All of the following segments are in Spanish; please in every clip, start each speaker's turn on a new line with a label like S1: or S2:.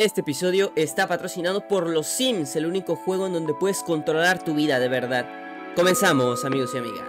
S1: Este episodio está patrocinado por Los Sims, el único juego en donde puedes controlar tu vida de verdad. Comenzamos, amigos y amigas.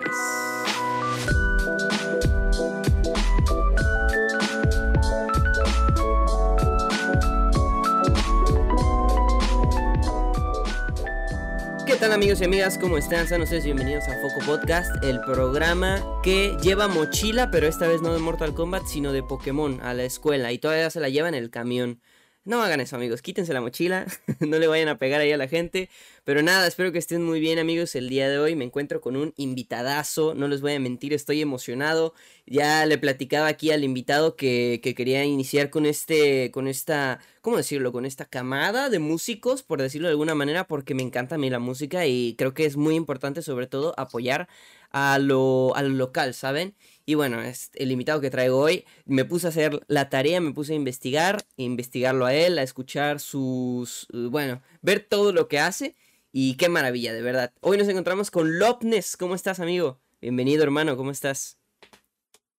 S1: ¿Qué tal amigos y amigas? ¿Cómo están? Sean ustedes bienvenidos a Foco Podcast, el programa que lleva mochila, pero esta vez no de Mortal Kombat, sino de Pokémon a la escuela y todavía se la lleva en el camión. No hagan eso, amigos. Quítense la mochila. no le vayan a pegar ahí a la gente. Pero nada, espero que estén muy bien, amigos. El día de hoy me encuentro con un invitadazo. No les voy a mentir, estoy emocionado. Ya le platicaba aquí al invitado que, que quería iniciar con este. con esta. ¿Cómo decirlo? Con esta camada de músicos, por decirlo de alguna manera, porque me encanta a mí la música y creo que es muy importante, sobre todo, apoyar a lo, a lo local, ¿saben? Y bueno, es el invitado que traigo hoy, me puse a hacer la tarea, me puse a investigar, investigarlo a él, a escuchar sus, eh, bueno, ver todo lo que hace y qué maravilla, de verdad. Hoy nos encontramos con Lopnes, ¿cómo estás, amigo? Bienvenido, hermano, ¿cómo estás?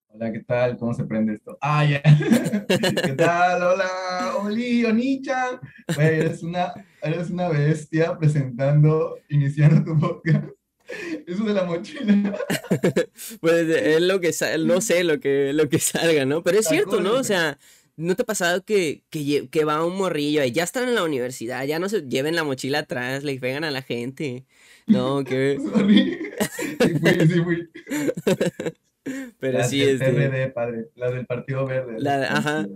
S2: Hola, ¿qué tal? ¿Cómo se prende esto? Ah, ya. ¿Qué tal? Hola, Oli, Onicha. eres una, eres una bestia presentando, iniciando tu podcast. Eso de la mochila.
S1: pues es lo que no sé lo que, lo que salga, ¿no? Pero es cierto, ¿no? O sea, ¿no te ha pasado que, que, va un morrillo y ya están en la universidad, ya no se lleven la mochila atrás, le pegan a la gente? No, que... sí fui, sí fui.
S2: Pero la sí es. PRD, padre. La del Partido Verde. La, ajá.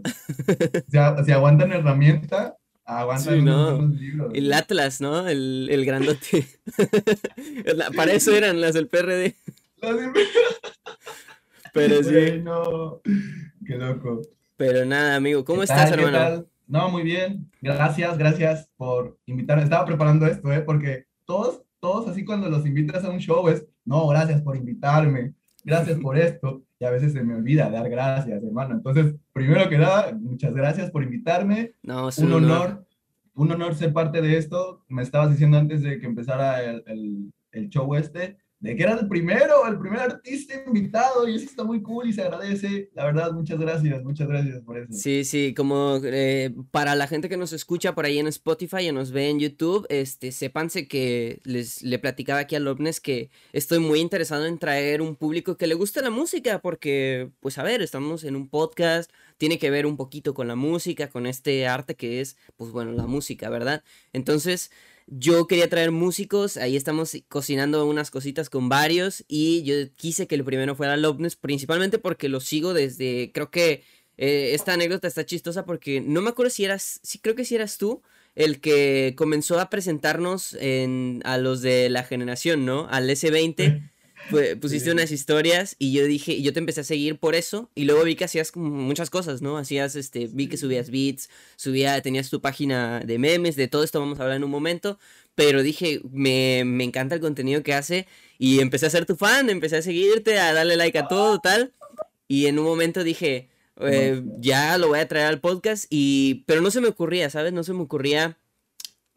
S2: Si, aguantan herramienta, Aguanta
S1: ¿no? El Atlas, ¿no? El, el grandote. Para eso eran las del PRD. Las del Pero sí.
S2: Qué loco.
S1: Pero nada, amigo. ¿Cómo estás, hermano?
S2: No, muy bien. Gracias, gracias por invitarme. Estaba preparando esto, ¿eh? Porque todos, todos así cuando los invitas a un show es, no, gracias por invitarme. Gracias por esto. Y a veces se me olvida dar gracias, hermano. Entonces, primero que nada, muchas gracias por invitarme. No, es un, honor. Un honor ser parte de esto. Me estabas diciendo antes de que empezara el, el, el show este, de que era el primero, el primer artista invitado, y eso está muy cool y se agradece. La verdad, muchas gracias, muchas gracias por eso.
S1: Sí, sí, como eh, para la gente que nos escucha por ahí en Spotify y nos ve en YouTube, este, sépanse que les le platicaba aquí a Lobnes que estoy muy interesado en traer un público que le guste la música, porque, pues a ver, estamos en un podcast, tiene que ver un poquito con la música, con este arte que es, pues bueno, la música, ¿verdad? Entonces... Yo quería traer músicos, ahí estamos cocinando unas cositas con varios y yo quise que el primero fuera Lobnes, principalmente porque lo sigo desde, creo que eh, esta anécdota está chistosa porque no me acuerdo si eras, sí creo que si eras tú el que comenzó a presentarnos en, a los de la generación, ¿no? Al S20 pusiste unas historias y yo dije, yo te empecé a seguir por eso y luego vi que hacías muchas cosas, ¿no? Hacías, este, vi que subías beats, subía, tenías tu página de memes, de todo esto vamos a hablar en un momento, pero dije, me, encanta el contenido que hace y empecé a ser tu fan, empecé a seguirte, a darle like a todo, tal, y en un momento dije, eh, ya lo voy a traer al podcast y, pero no se me ocurría, ¿sabes? No se me ocurría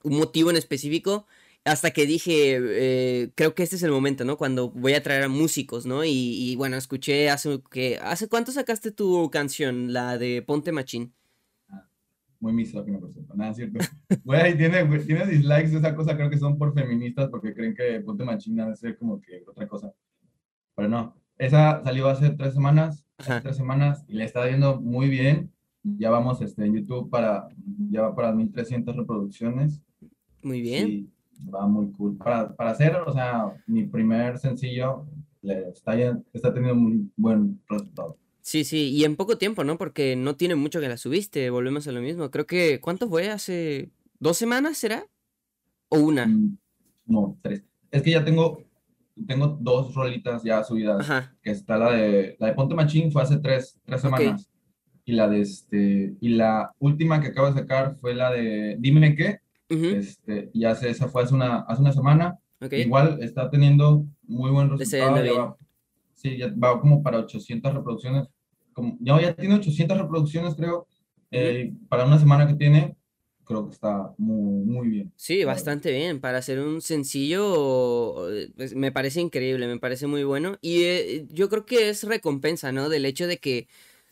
S1: un motivo en específico hasta que dije, eh, creo que este es el momento, ¿no? Cuando voy a traer a músicos, ¿no? Y, bueno, escuché hace que, ¿hace cuánto sacaste tu canción, la de Ponte Machín?
S2: Ah, muy misógino, por cierto, nada, cierto. Güey, tiene, tiene dislikes esa cosa, creo que son por feministas, porque creen que Ponte Machín debe ser como que otra cosa. Pero no, esa salió hace tres semanas, hace tres semanas, y le está yendo muy bien. Ya vamos este, en YouTube para, ya va para 1300 reproducciones.
S1: Muy bien
S2: va muy cool. Para, para hacer, o sea, mi primer sencillo le está, está teniendo muy buen resultado.
S1: Sí, sí, y en poco tiempo, ¿no? Porque no tiene mucho que la subiste, volvemos a lo mismo. Creo que, ¿cuánto fue? ¿Hace dos semanas será? ¿O una? Mm,
S2: no, tres. Es que ya tengo, tengo dos rolitas ya subidas. Que está la de, la de Ponte Machín fue hace tres, tres semanas. Y la de este, y la última que acabo de sacar fue la de Dime qué, este, y hace, esa fue hace una, hace una semana. Igual está teniendo muy buen resultado. sí, ya va como para 800 reproducciones. Como, ya, ya tiene 800 reproducciones, creo. Eh, para una semana que tiene, creo que está muy, muy bien.
S1: Sí, bastante bien. Para hacer un sencillo, pues, me parece increíble, me parece muy bueno. Y eh, yo creo que es recompensa, ¿no? Del hecho de que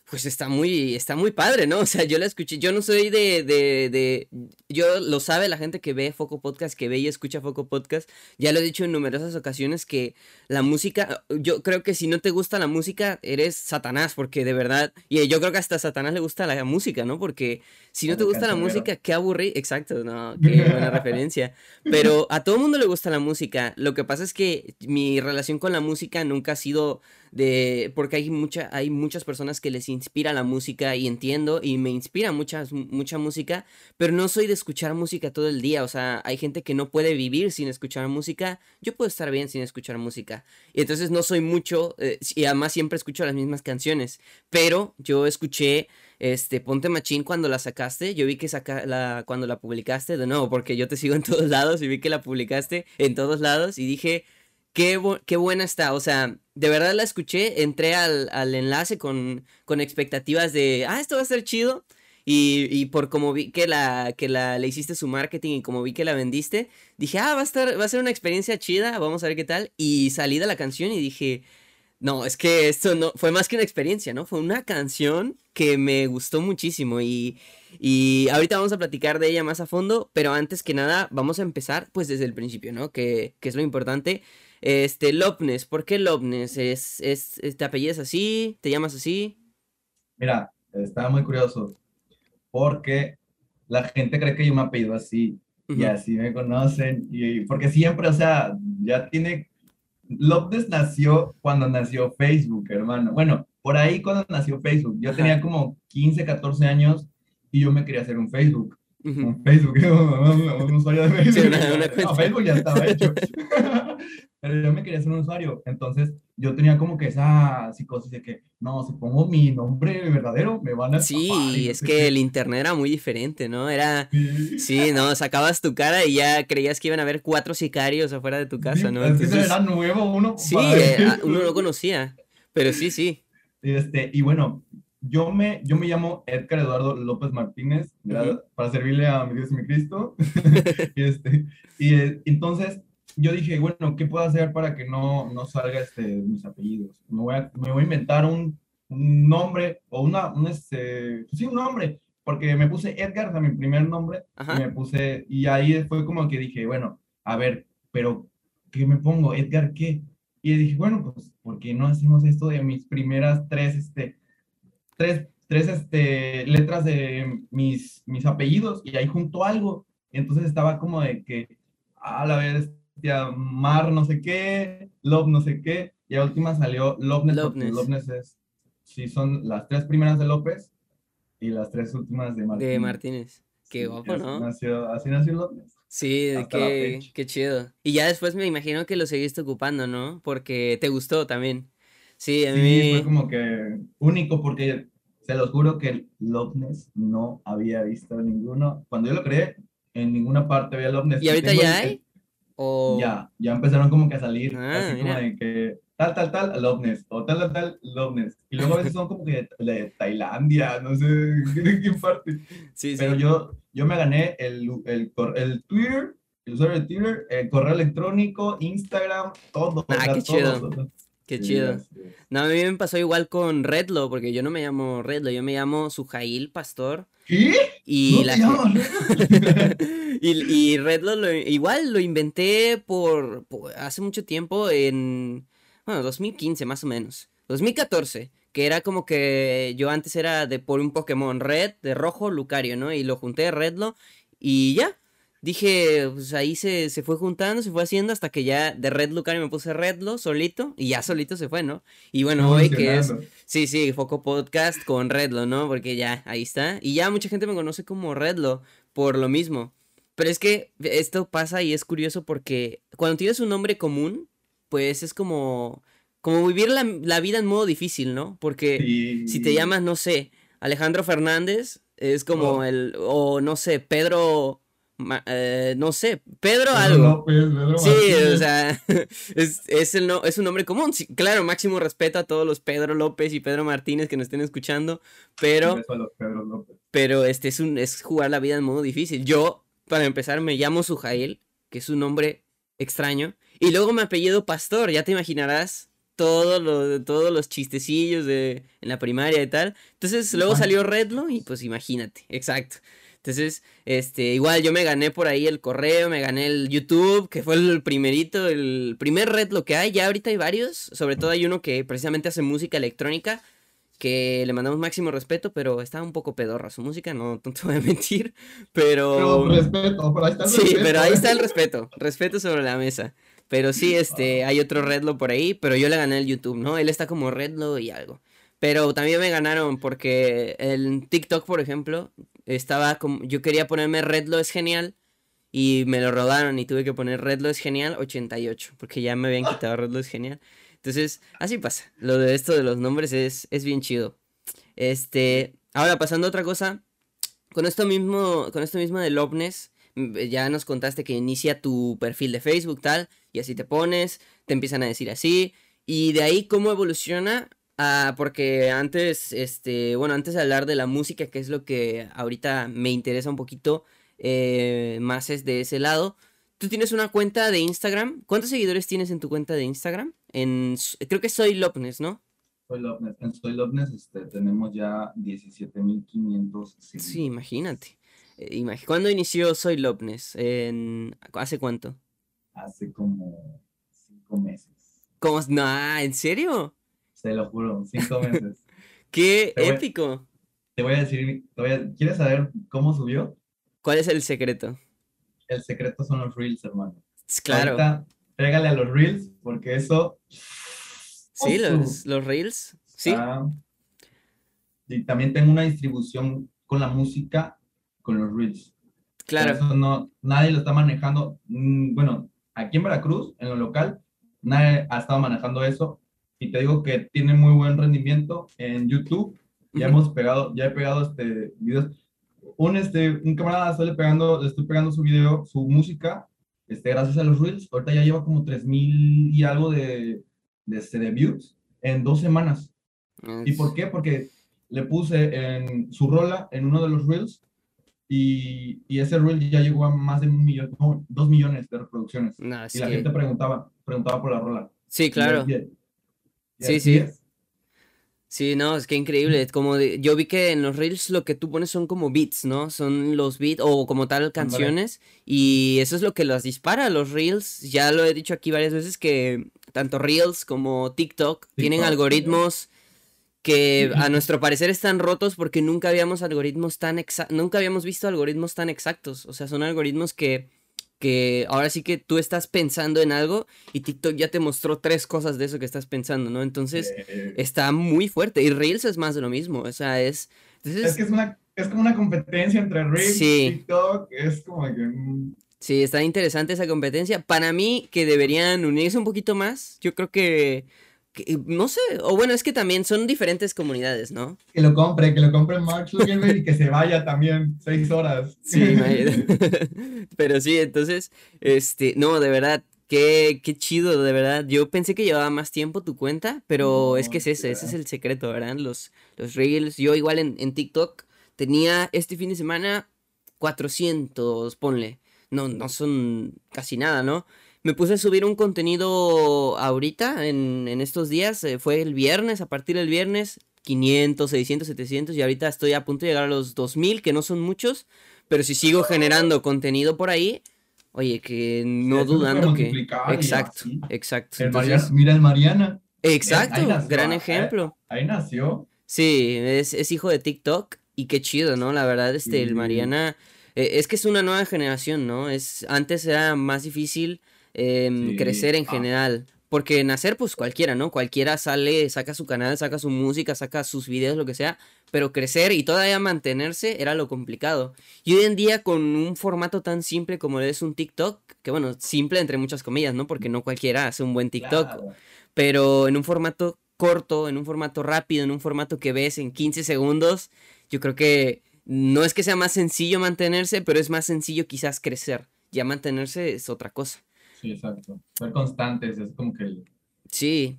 S1: pues está muy, está muy padre, ¿no? O sea, yo la escuché, yo no soy de, de, de, yo lo sabe la gente que ve Foco Podcast, que ve y escucha Foco Podcast, ya lo he dicho en numerosas ocasiones que la música, yo creo que si no te gusta la música, eres Satanás, porque de verdad, y yo creo que hasta a Satanás le gusta la música, ¿no? Porque si no te gusta la música, qué aburrido, exacto, no, qué buena referencia, pero a todo mundo le gusta la música, lo que pasa es que mi relación con la música nunca ha sido de porque hay mucha hay muchas personas que les inspira la música y entiendo y me inspira mucha mucha música, pero no soy de escuchar música todo el día, o sea, hay gente que no puede vivir sin escuchar música, yo puedo estar bien sin escuchar música. Y entonces no soy mucho eh, y además siempre escucho las mismas canciones, pero yo escuché este, Ponte Machín cuando la sacaste, yo vi que saca la, cuando la publicaste, de nuevo, porque yo te sigo en todos lados y vi que la publicaste en todos lados y dije, qué, qué buena está, o sea, de verdad la escuché, entré al, enlace con, con, expectativas de, ah, esto va a ser chido. Y, y, por como vi que la que la le hiciste su marketing y como vi que la vendiste, dije, ah, va a estar, va a ser una experiencia chida, vamos a ver qué tal. Y salí de la canción y dije, no, es que esto no fue más que una experiencia, ¿no? Fue una canción que me gustó muchísimo y, y ahorita vamos a platicar de ella más a fondo, pero antes que nada vamos a empezar pues desde el principio, ¿no? Que, que es lo importante. Este, Lopnes, ¿por qué Lopnes? ¿Es, es, ¿Te apellidas así? ¿Te llamas así?
S2: Mira, estaba muy curioso, porque la gente cree que yo me apellido así, y así me conocen, y porque siempre, o sea, ya tiene... Lopnes nació cuando nació Facebook, hermano. Bueno, por ahí cuando nació Facebook. Yo tenía como 15, 14 años y yo me quería hacer un Facebook. Un Facebook, un, usuario de Facebook. Facebook ya estaba hecho. pero yo me quería ser un usuario. Entonces, yo tenía como que esa psicosis de que, no, si pongo mi nombre verdadero, me van a...
S1: Sí, es que el internet era muy diferente, ¿no? Era... Sí. no, sacabas tu cara y ya creías que iban a haber cuatro sicarios afuera de tu casa, ¿no?
S2: Entonces, era nuevo uno.
S1: Sí, eh, uno lo conocía, pero sí, sí.
S2: Este, y bueno, yo me, yo me llamo Edgar Eduardo López Martínez, para servirle a mi Dios y mi Cristo. y, este, y eh, entonces yo dije, bueno, ¿qué puedo hacer para que no, no salga este, mis apellidos? Me voy a, me voy a inventar un, un, nombre o una, un, este, sí, un nombre, porque me puse Edgar, o mi primer nombre, y me puse, y ahí fue como que dije, bueno, a ver, pero, ¿qué me pongo? ¿Edgar qué? Y dije, bueno, pues, ¿por qué no hacemos esto de mis primeras tres, este, tres, tres, este, letras de mis, mis apellidos? Y ahí junto algo. Entonces estaba como de que, a la vez, Mar no sé qué, Love no sé qué, y a última salió Loveness, Loveness. es, sí, son las tres primeras de López y las tres últimas de Martínez.
S1: De Martínez. Qué guapo, ¿no?
S2: Nació, así nació Loveness.
S1: Sí, qué, qué chido. Y ya después me imagino que lo seguiste ocupando, ¿no? Porque te gustó también. Sí, a
S2: mí... fue como que único porque se los juro que Loveness no había visto ninguno. Cuando yo lo creé, en ninguna parte había Loveness.
S1: ¿Y ahorita ya hay?
S2: Ya, ya empezaron como que a salir, ah, así como de que tal, tal, tal, Loveness, o tal, tal, tal, Loveness. Y luego a veces son como que de, Tailandia, no sé de qué parte. Sí, Pero yo, yo me gané el, el, el Twitter, el usuario de Twitter, el correo electrónico, Instagram, todo.
S1: Ah, qué chido. Qué chido. No, a mí me pasó igual con Redlo, porque yo no me llamo Redlo, yo me llamo Sujail Pastor.
S2: ¿Qué?
S1: Y la y, y Redlo lo, igual lo inventé por, hace mucho tiempo en bueno, 2015 más o menos. 2014, que era como que yo antes era de por un Pokémon Red, de rojo, Lucario, ¿no? Y lo junté Redlo y ya, dije, pues ahí se, fue juntando, se fue haciendo hasta que ya de Red Lucario me puse Redlo solito y ya solito se fue, ¿no? Y bueno, hoy que es, sí, sí, Foco Podcast con Redlo, ¿no? Porque ya, ahí está. Y ya mucha gente me conoce como Redlo por lo mismo. Pero es que esto pasa y es curioso porque cuando tienes un nombre común, pues es como, como vivir la, vida en modo difícil, ¿no? Porque si te llamas, no sé, Alejandro Fernández, es como oh. el, o no sé, Pedro eh, no sé, Pedro, algo. sí, o sea, es, el no, es un nombre común. claro, máximo respeto a todos los Pedro López y Pedro Martínez que nos estén escuchando, pero, pero este es, un, es jugar la vida en modo difícil. Yo, para empezar, me llamo Sujail, que es un nombre extraño, y luego me apellido Pastor, ya te imaginarás todo lo, todos los chistecillos de, en la primaria y tal. Entonces luego salió Redlo y pues imagínate, exacto. Entonces, este, igual yo me gané por ahí el correo, me gané el YouTube, que fue el primerito, el primer red lo que hay, ya ahorita hay varios, sobre todo hay uno que precisamente hace música electrónica, que le mandamos máximo respeto, pero está un poco pedorra su música, no, te voy a mentir, pero...
S2: Pero respeto, pero ahí está el
S1: Sí, pero ahí está el respeto, respeto sobre la mesa. Pero sí, este, hay otro Redlo por ahí, pero yo le gané el YouTube, ¿no? Él está como Redlo y algo. Pero también me ganaron porque el TikTok, por ejemplo, estaba como, yo quería ponerme Redlo es genial y me lo rodaron y tuve que poner Redlo es genial 88 porque ya me habían quitado Redlo es genial. Entonces, así pasa. Lo de esto de los nombres es, es bien chido. Este, ahora pasando a otra cosa, con esto mismo, con esto mismo de Lobness, ya nos contaste que inicia tu perfil de Facebook tal y así te pones, te empiezan a decir así y de ahí cómo evoluciona Ah, porque antes, este, bueno, antes de hablar de la música, que es lo que ahorita me interesa un poquito eh, más es de ese lado. Tú tienes una cuenta de Instagram. ¿Cuántos seguidores tienes en tu cuenta de Instagram? En, creo que soy Lopnes, ¿no?
S2: Soy Lopnes. En Soy Lopnes este, tenemos ya 17.500 seguidores.
S1: Sí, imagínate. Eh, ¿Cuándo inició Soy Lopnes? En, ¿Hace cuánto?
S2: Hace como cinco meses.
S1: ¿Cómo? No, ¿en serio?
S2: Te lo juro, cinco meses.
S1: ¡Qué épico!
S2: te voy a decir, ¿quieres saber cómo subió?
S1: ¿Cuál es el secreto?
S2: El secreto son los reels, hermano.
S1: Claro.
S2: Ahorita, pégale a los reels, porque eso...
S1: Sí, los, los reels, sí.
S2: y también tengo una distribución con la música, con los reels.
S1: Claro.
S2: Eso no, nadie lo está manejando. Mm, bueno, aquí en Veracruz, en lo local, nadie ha estado manejando eso y te digo que tiene muy buen rendimiento en YouTube. Ya hemos pegado, ya he pegado este videos. Un, este, un camarada estoy pegando, le estoy pegando su video, su música, este, gracias a los Reels. Ahorita ya lleva como 3000 y algo de, de, este, de views en dos semanas. ¿Y por qué? Porque le puse en su rola en uno de los Reels y, y, ese reel ya llegó a más de un millón, no, dos millones de reproducciones. y la gente preguntaba, preguntaba por la rola.
S1: Sí, claro. Sí, sí. Sí, no, es que increíble. Como yo vi que en los reels lo que tú pones son como beats, ¿no? Son los beats o como tal canciones. Y eso es lo que las dispara. Los reels, ya lo he dicho aquí varias veces que tanto reels como TikTok, tienen algoritmos que a nuestro parecer están rotos porque nunca habíamos algoritmos tan nunca habíamos visto algoritmos tan exactos. O sea, son algoritmos que que ahora sí que tú estás pensando en algo y TikTok ya te mostró tres cosas de eso que estás pensando, ¿no? Entonces está muy fuerte y Reels es más de lo mismo, o sea, es...
S2: Es que es, una, es como una competencia entre Reels y TikTok, es como que...
S1: Sí, está interesante esa competencia. Para mí que deberían unirse un poquito más, yo creo que no sé, o bueno, es que también son diferentes comunidades, ¿no?
S2: Que lo compre, que lo compre Mark Zuckerberg y que se vaya también seis horas.
S1: Sí, pero sí, entonces, este, no, de verdad, qué, qué chido, de verdad. Yo pensé que llevaba más tiempo tu cuenta, pero es que es ese, ese es el secreto, ¿verdad? Los, los reels, yo igual en, en TikTok tenía este fin de semana 400, ponle. No, no son casi nada, ¿no? Me puse a subir un contenido ahorita, en, estos días, eh, fue el viernes, a partir del viernes, 500, 600, 700 y ahorita estoy a punto de llegar a los 2000, que no son muchos, pero si sigo generando contenido por ahí, oye, que no dudando que... Exacto, exacto.
S2: mira el Mariana.
S1: Exacto, gran eh, ejemplo.
S2: Ahí, nació.
S1: Sí, es, hijo de TikTok y qué chido, ¿no? La verdad, este, el Mariana... Eh, es que es una nueva generación, ¿no? Es, antes era más difícil Em, crecer en ah. general. Porque nacer, pues cualquiera, ¿no? Cualquiera sale, saca su canal, saca su música, saca sus videos, lo que sea. Pero crecer y todavía mantenerse era lo complicado. Y hoy en día, con un formato tan simple como es un TikTok, que bueno, simple entre muchas comillas, ¿no? Porque no cualquiera hace un buen TikTok. Pero en un formato corto, en un formato rápido, en un formato que ves en 15 segundos, yo creo que no es que sea más sencillo mantenerse, pero es más sencillo quizás crecer. Ya mantenerse es otra cosa.
S2: Sí, exacto. Ser constantes es como que...
S1: Sí.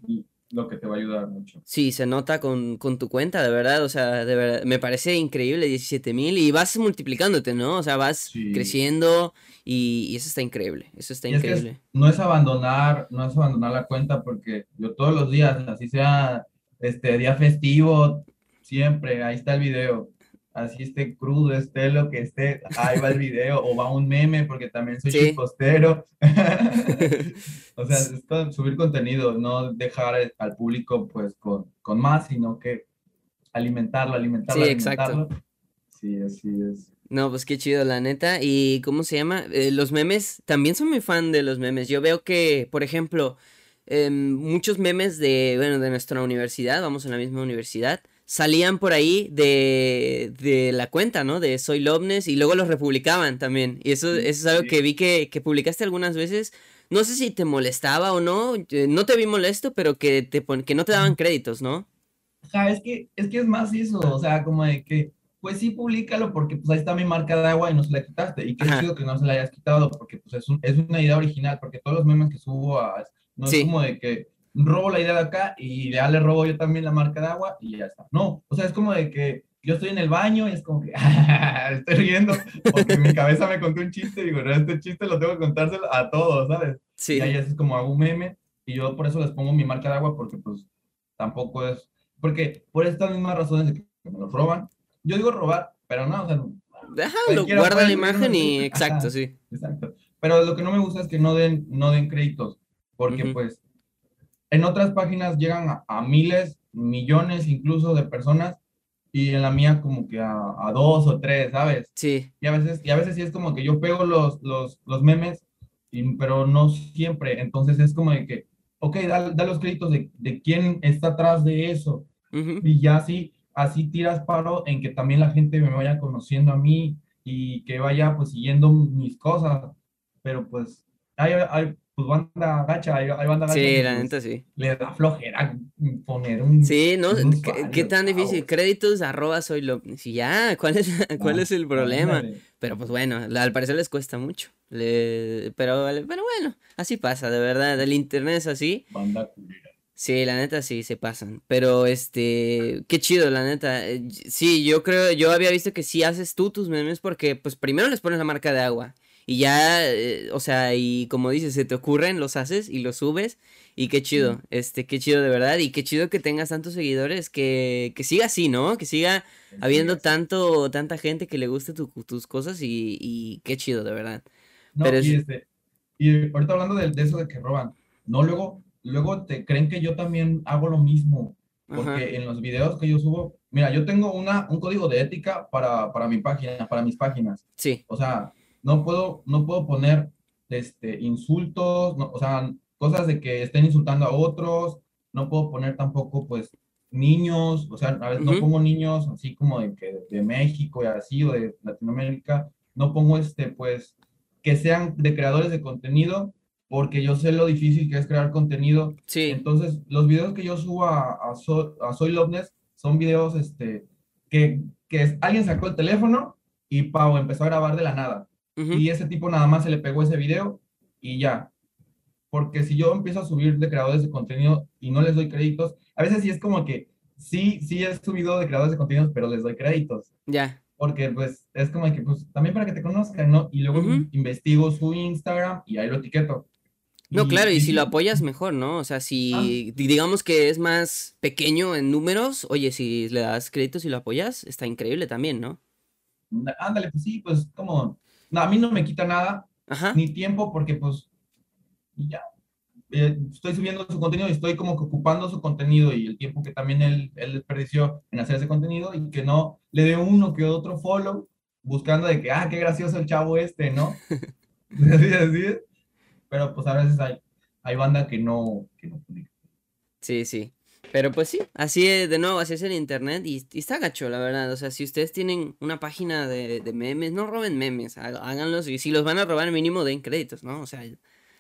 S2: lo que te va a ayudar mucho.
S1: Sí, se nota con, tu cuenta, de verdad, o sea, de verdad, me parece increíble, 17 mil, y vas multiplicándote, ¿no? O sea, vas creciendo y, eso está increíble, eso está increíble.
S2: no es abandonar, no es abandonar la cuenta porque yo todos los días, así sea este día festivo, siempre, ahí está el video así esté crudo, esté lo que esté, ahí va el video, o va un meme, porque también soy sí. chipostero. o sea, es subir contenido, no dejar al público pues con, con más, sino que alimentarlo, alimentarlo, sí, alimentarlo. Exacto. Sí, así es.
S1: No, pues qué chido, la neta. ¿Y cómo se llama? Eh, los memes, también soy muy fan de los memes. Yo veo que, por ejemplo, em, muchos memes de, bueno, de nuestra universidad, vamos en la misma universidad, salían por ahí de, de la cuenta, ¿no? De Soy Lobnes y luego los republicaban también. Y eso, eso es algo que vi que, que, publicaste algunas veces. No sé si te molestaba o no, eh, no te vi molesto, pero que, te que no te daban créditos, ¿no?
S2: Ajá, es que, es que es más eso, o sea, como de que, pues sí, públicalo porque pues ahí está mi marca de agua y no se la quitaste. Y qué chido que no se la hayas quitado porque pues es, un, es una idea original, porque todos los memes que subo a, no es como de que robo la idea de acá y ya le robo yo también la marca de agua y ya está. No, o sea, es como de que yo estoy en el baño y es como que estoy riendo porque mi cabeza me contó un chiste y digo, no, este chiste lo tengo que contárselo a todos, ¿sabes? Sí. Y ahí es como hago un meme y yo por eso les pongo mi marca de agua porque pues tampoco es, porque por estas mismas razones de que me lo roban, yo digo robar, pero no, o sea,
S1: Déjalo, guarda la imagen y exacto, sí.
S2: Exacto. Pero lo que no me gusta es que no den, no den créditos, porque pues en otras páginas llegan a, miles, millones incluso de personas y en la mía como que a, dos o tres, ¿sabes?
S1: Sí.
S2: Y a veces, y a veces sí es como que yo pego los, los, los memes, y, pero no siempre. Entonces es como de que, ok, da, da los créditos de, de, quién está atrás de eso. Y ya así, así tiras paro en que también la gente me vaya conociendo a mí y que vaya pues siguiendo mis cosas. Pero pues hay, hay, pues banda gacha, hay, banda gacha.
S1: Sí,
S2: la
S1: pues, neta sí.
S2: Le da flojera poner un.
S1: Sí, ¿no? ¿Qué, tan difícil? Créditos arroba soy lo. Sí, ya, ¿cuál es, cuál es el problema? Pero pues bueno, al parecer les cuesta mucho. Le... Pero, pero bueno, así pasa, de verdad. El internet es así.
S2: Banda culera.
S1: Sí, la neta sí, se pasan. Pero este, qué chido, la neta. Eh, sí, yo creo, yo había visto que sí haces tú tus memes porque, pues primero les pones la marca de agua. Y ya, eh, o sea, y como dices, se te ocurren, los haces y los subes. Y qué chido, este, qué chido de verdad. Y qué chido que tengas tantos seguidores, que, que siga así, ¿no? Que siga habiendo tanto, tanta gente que le guste tus cosas y, y, qué chido, de verdad.
S2: No, Pero y, este, y ahorita hablando de, eso de que roban, no, luego, luego te creen que yo también hago lo mismo. Porque en los videos que yo subo, mira, yo tengo una, un código de ética para, para mi página, para mis páginas.
S1: Sí.
S2: O sea, no puedo, no puedo poner este, insultos, o sea, cosas de que estén insultando a otros, no puedo poner tampoco, pues, niños, o sea, a veces no pongo niños así como de, que, de México y así, o de Latinoamérica, no pongo, este, pues, que sean de creadores de contenido, porque yo sé lo difícil que es crear contenido.
S1: Sí.
S2: Entonces, los videos que yo subo a, a, a Soy Loveness son videos, este, que, que alguien sacó el teléfono y Pau empezó a grabar de la nada. Y ese tipo nada más se le pegó ese video y ya. Porque si yo empiezo a subir de creadores de contenido y no les doy créditos, a veces sí es como que sí, sí he subido de creadores de contenido, pero les doy créditos.
S1: Ya.
S2: Porque pues es como que pues también para que te conozcan, ¿no? Y luego investigo su Instagram y ahí lo etiqueto.
S1: No, claro, y, si lo apoyas mejor, ¿no? O sea, si ah. digamos que es más pequeño en números, oye, si le das créditos y lo apoyas, está increíble también, ¿no?
S2: Ándale, pues sí, pues como no, a mí no me quita nada, ni tiempo, porque pues ya eh, estoy subiendo su contenido y estoy como que ocupando su contenido y el tiempo que también él, él desperdició en hacer ese contenido y que no le dé uno que otro follow buscando de que, ah, qué gracioso el chavo este, ¿no? así, así. Pero pues a veces hay, hay banda que no, que no
S1: Sí, sí. Pero pues sí, así es, de nuevo, así es en internet y, está gacho, la verdad. O sea, si ustedes tienen una página de, memes, no roben memes, háganlos y si los van a robar mínimo den créditos, ¿no? O sea...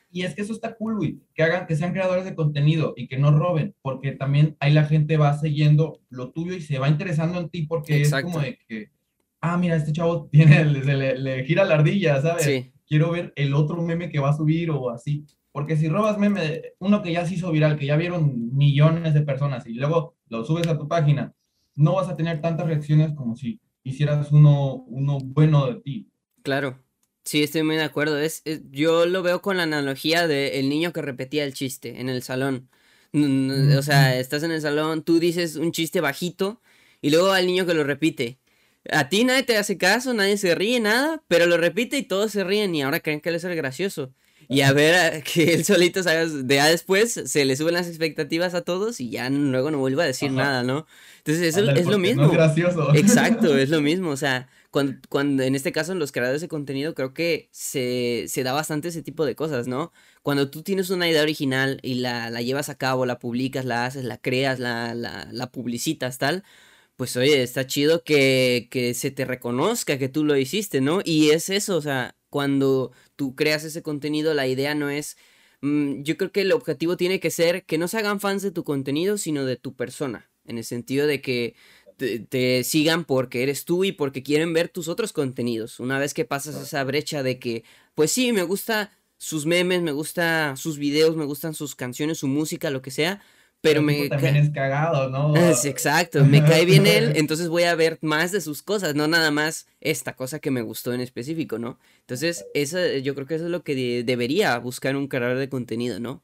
S2: Y es que eso está cool, güey, que hagan, que sean creadores de contenido y que no roben, porque también ahí la gente va siguiendo lo tuyo y se va interesando en ti porque es como de que, ah, mira, este chavo tiene, le, le, gira la ardilla, ¿sabes? Sí. Quiero ver el otro meme que va a subir o así Porque si robas meme, uno que ya se hizo viral, que ya vieron millones de personas y luego lo subes a tu página, no vas a tener tantas reacciones como si hicieras uno, uno bueno de ti.
S1: Claro. Sí, estoy muy de acuerdo. Es, yo lo veo con la analogía del niño que repetía el chiste en el salón. O sea, estás en el salón, tú dices un chiste bajito y luego al niño que lo repite. A ti nadie te hace caso, nadie se ríe, nada, pero lo repite y todos se ríen y ahora creen que él es el gracioso y a ver que él solito de ya después se le suben las expectativas a todos y ya luego no vuelve a decir nada, ¿no? Entonces eso es lo mismo.
S2: gracioso.
S1: Exacto, es lo mismo, o sea, cuando, cuando, en este caso en los creadores de contenido creo que se, se, da bastante ese tipo de cosas, ¿no? Cuando tú tienes una idea original y la, la llevas a cabo, la publicas, la haces, la creas, la, la, la publicitas, tal, pues oye, está chido que, que se te reconozca que tú lo hiciste, ¿no? Y es eso, o sea, cuando tú creas ese contenido, la idea no es... Mm, yo creo que el objetivo tiene que ser que no se hagan fans de tu contenido, sino de tu persona, en el sentido de que te, sigan porque eres tú y porque quieren ver tus otros contenidos. Una vez que pasas esa brecha de que, pues sí, me gusta sus memes, me gusta sus videos, me gustan sus canciones, su música, lo que sea, pero me
S2: también es cagado, ¿no?
S1: exacto, me cae bien él, entonces voy a ver más de sus cosas, no nada más esta cosa que me gustó en específico, ¿no? Entonces, eso, yo creo que eso es lo que debería buscar un creador de contenido, ¿no?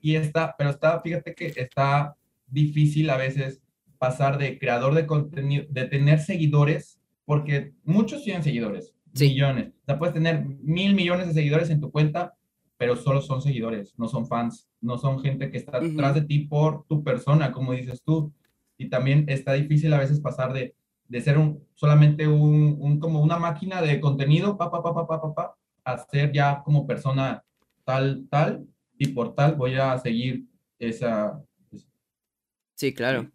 S2: Y está, pero está, fíjate que está difícil a veces pasar de creador de contenido, de tener seguidores, porque muchos tienen seguidores, millones. O sea, puedes tener mil millones de seguidores en tu cuenta, pero solo son seguidores, no son fans, no son gente que está detrás de ti por tu persona, como dices tú. Y también está difícil a veces pasar de, de ser un, solamente un, un, como una máquina de contenido, pa, pa, pa, pa, pa, pa, a ser ya como persona tal, tal, y por tal voy a seguir esa...
S1: Sí, claro.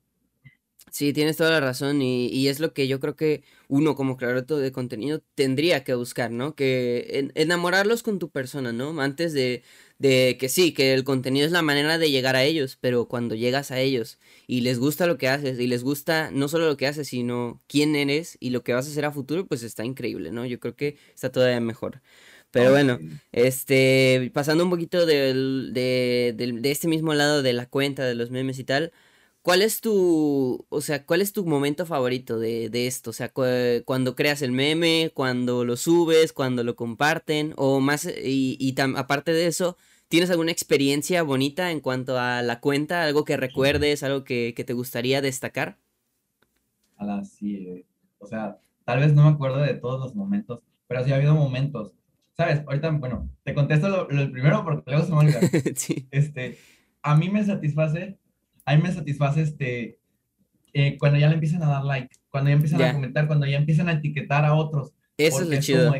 S1: Sí, tienes toda la razón y, y, es lo que yo creo que uno como creador de contenido tendría que buscar, ¿no? Que enamorarlos con tu persona, ¿no? Antes de, de que sí, que el contenido es la manera de llegar a ellos, pero cuando llegas a ellos y les gusta lo que haces y les gusta no solo lo que haces, sino quién eres y lo que vas a hacer a futuro, pues está increíble, ¿no? Yo creo que está todavía mejor. Pero bueno, este, pasando un poquito del, de, de este mismo lado de la cuenta, de los memes y tal, ¿Cuál es tu, o sea, cuál es tu momento favorito de, de esto? O sea, cuando creas el meme, cuando lo subes, cuando lo comparten, o más, y, y aparte de eso, ¿tienes alguna experiencia bonita en cuanto a la cuenta? ¿Algo que recuerdes, algo que, que te gustaría destacar?
S2: A sí, eh, o sea, tal vez no me acuerdo de todos los momentos, pero sí ha habido momentos. ¿Sabes? Ahorita, bueno, te contesto lo, lo primero porque luego se me olvida. sí. Este, a mí me satisface a mí me satisface este, eh, cuando ya le empiezan a dar like, cuando ya empiezan a comentar, cuando ya empiezan a etiquetar a otros.
S1: Eso es lo chido.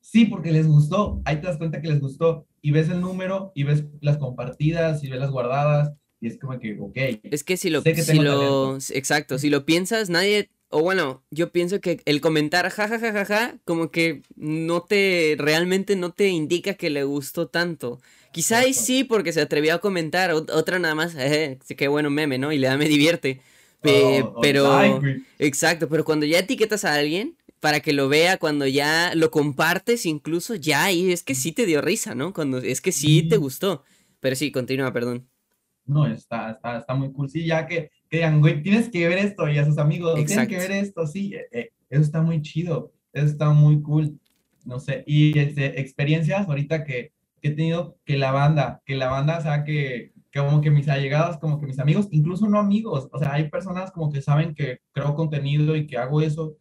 S2: sí, porque les gustó, ahí te das cuenta que les gustó y ves el número y ves las compartidas y ves las guardadas y es como que, ok.
S1: Es que si lo, si lo exacto, si lo piensas, nadie, o bueno, yo pienso que el comentar jajajajaja, como que no te, realmente no te indica que le gustó tanto. Quizá sí porque se atrevió a comentar, otra nada más, eh, qué bueno meme, ¿no? Y le da me divierte. Oh, pero, exacto, pero cuando ya etiquetas a alguien para que lo vea, cuando ya lo compartes incluso, ya, y es que sí te dio risa, ¿no? Cuando es que sí te gustó. Pero sí, continúa, perdón.
S2: No, está, está, está muy cool. Sí, ya que, que digan, güey, tienes que ver esto y a sus amigos, tienes que ver esto, sí, eh, eh, eso está muy chido, eso está muy cool. No sé, y este, experiencias ahorita que, que he tenido que la banda, que la banda, o sea, que, que como que mis allegados, como que mis amigos, incluso no amigos, o sea, hay personas como que saben que creo contenido y que hago eso,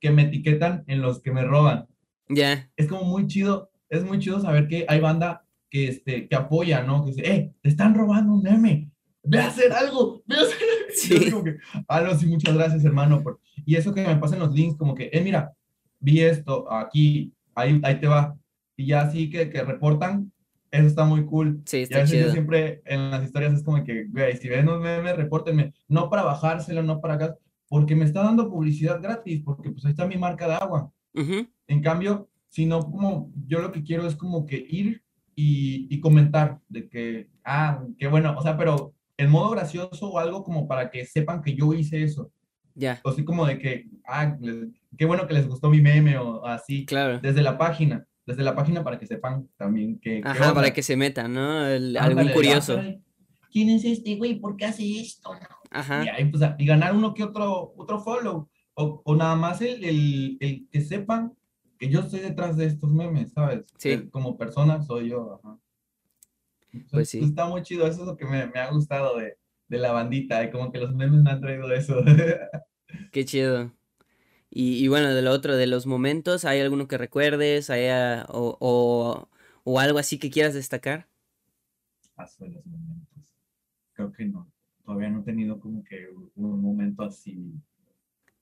S2: que me etiquetan en los que me roban.
S1: Ya.
S2: Es como muy chido, es muy chido saber que hay banda que, este, que apoya, ¿no? Que dice, eh, te están robando un meme, ve a hacer algo, ve a hacer Sí. como que, ah, sí, muchas gracias, hermano. Por... Y eso que me pasan los links, como que, eh, mira, vi esto aquí, ahí, ahí te va y ya así que, que reportan, eso está muy cool.
S1: Sí, está y a
S2: veces siempre en las historias es como que, güey, si ven un meme, repórtenme. No para bajárselo, no para acá, porque me está dando publicidad gratis, porque pues ahí está mi marca de agua. En cambio, si no, como yo lo que quiero es como que ir y, y comentar de que, ah, qué bueno, o sea, pero en modo gracioso o algo como para que sepan que yo hice eso.
S1: Ya.
S2: O así como de que, ah, qué bueno que les gustó mi meme o así.
S1: Claro.
S2: Desde la página desde la página para que sepan también que...
S1: Ajá, para que se metan, ¿no? algún curioso.
S2: ¿Quién es este güey? ¿Por qué hace esto? Ajá. Y, ahí, pues, y ganar uno que otro, otro follow. O, o nada más el, el, el, que sepan que yo estoy detrás de estos memes, ¿sabes? Sí. como persona soy yo, ajá. pues sí. Está muy chido, eso es lo que me, me ha gustado de, de la bandita, y como que los memes me han traído eso.
S1: Qué chido. Y, y, bueno, de lo otro, de los momentos, ¿hay alguno que recuerdes? ¿Hay, ah, o, o, o, algo así que quieras destacar?
S2: Paso de los momentos. Creo que no. Todavía no he tenido como que un momento así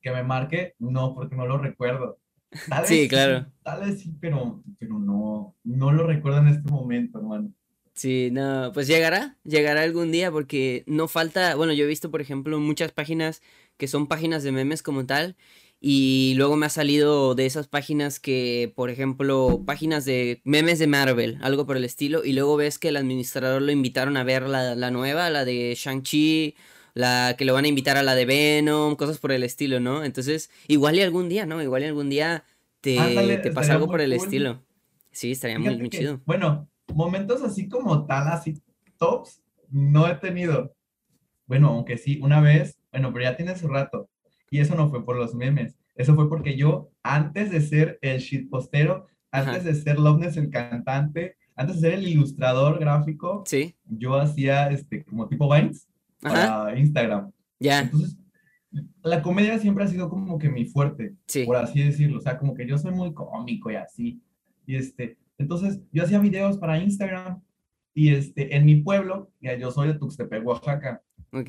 S2: que me marque. No, porque no lo recuerdo.
S1: sí, claro.
S2: Tal vez sí, pero, pero no, no lo recuerdo en este momento, hermano.
S1: Sí, no, pues llegará, llegará algún día porque no falta, bueno, yo he visto, por ejemplo, muchas páginas que son páginas de memes como tal y luego me ha salido de esas páginas que, por ejemplo, páginas de memes de Marvel, algo por el estilo, y luego ves que el administrador lo invitaron a ver la, la nueva, la de Shang-Chi, la que lo van a invitar a la de Venom, cosas por el estilo, ¿no? Entonces, igual y algún día, ¿no? Igual y algún día te, te pasa algo por el estilo. Sí, estaría muy, muy chido.
S2: Bueno, momentos así como tal, así tops, no he tenido. Bueno, aunque sí, una vez, bueno, pero ya tiene su rato. Y eso no fue por los memes. Eso fue porque yo, antes de ser el shitpostero, antes de ser Loveness el cantante, antes de ser el ilustrador gráfico,
S1: ¿Sí?
S2: yo hacía este, como tipo Vines para Instagram.
S1: Ya.
S2: Entonces, la comedia siempre ha sido como que mi fuerte, por así decirlo. O sea, como que yo soy muy cómico y así. Y este, entonces, yo hacía videos para Instagram y este, en mi pueblo, ya yo soy de Tuxtepec, Oaxaca.
S1: Ok.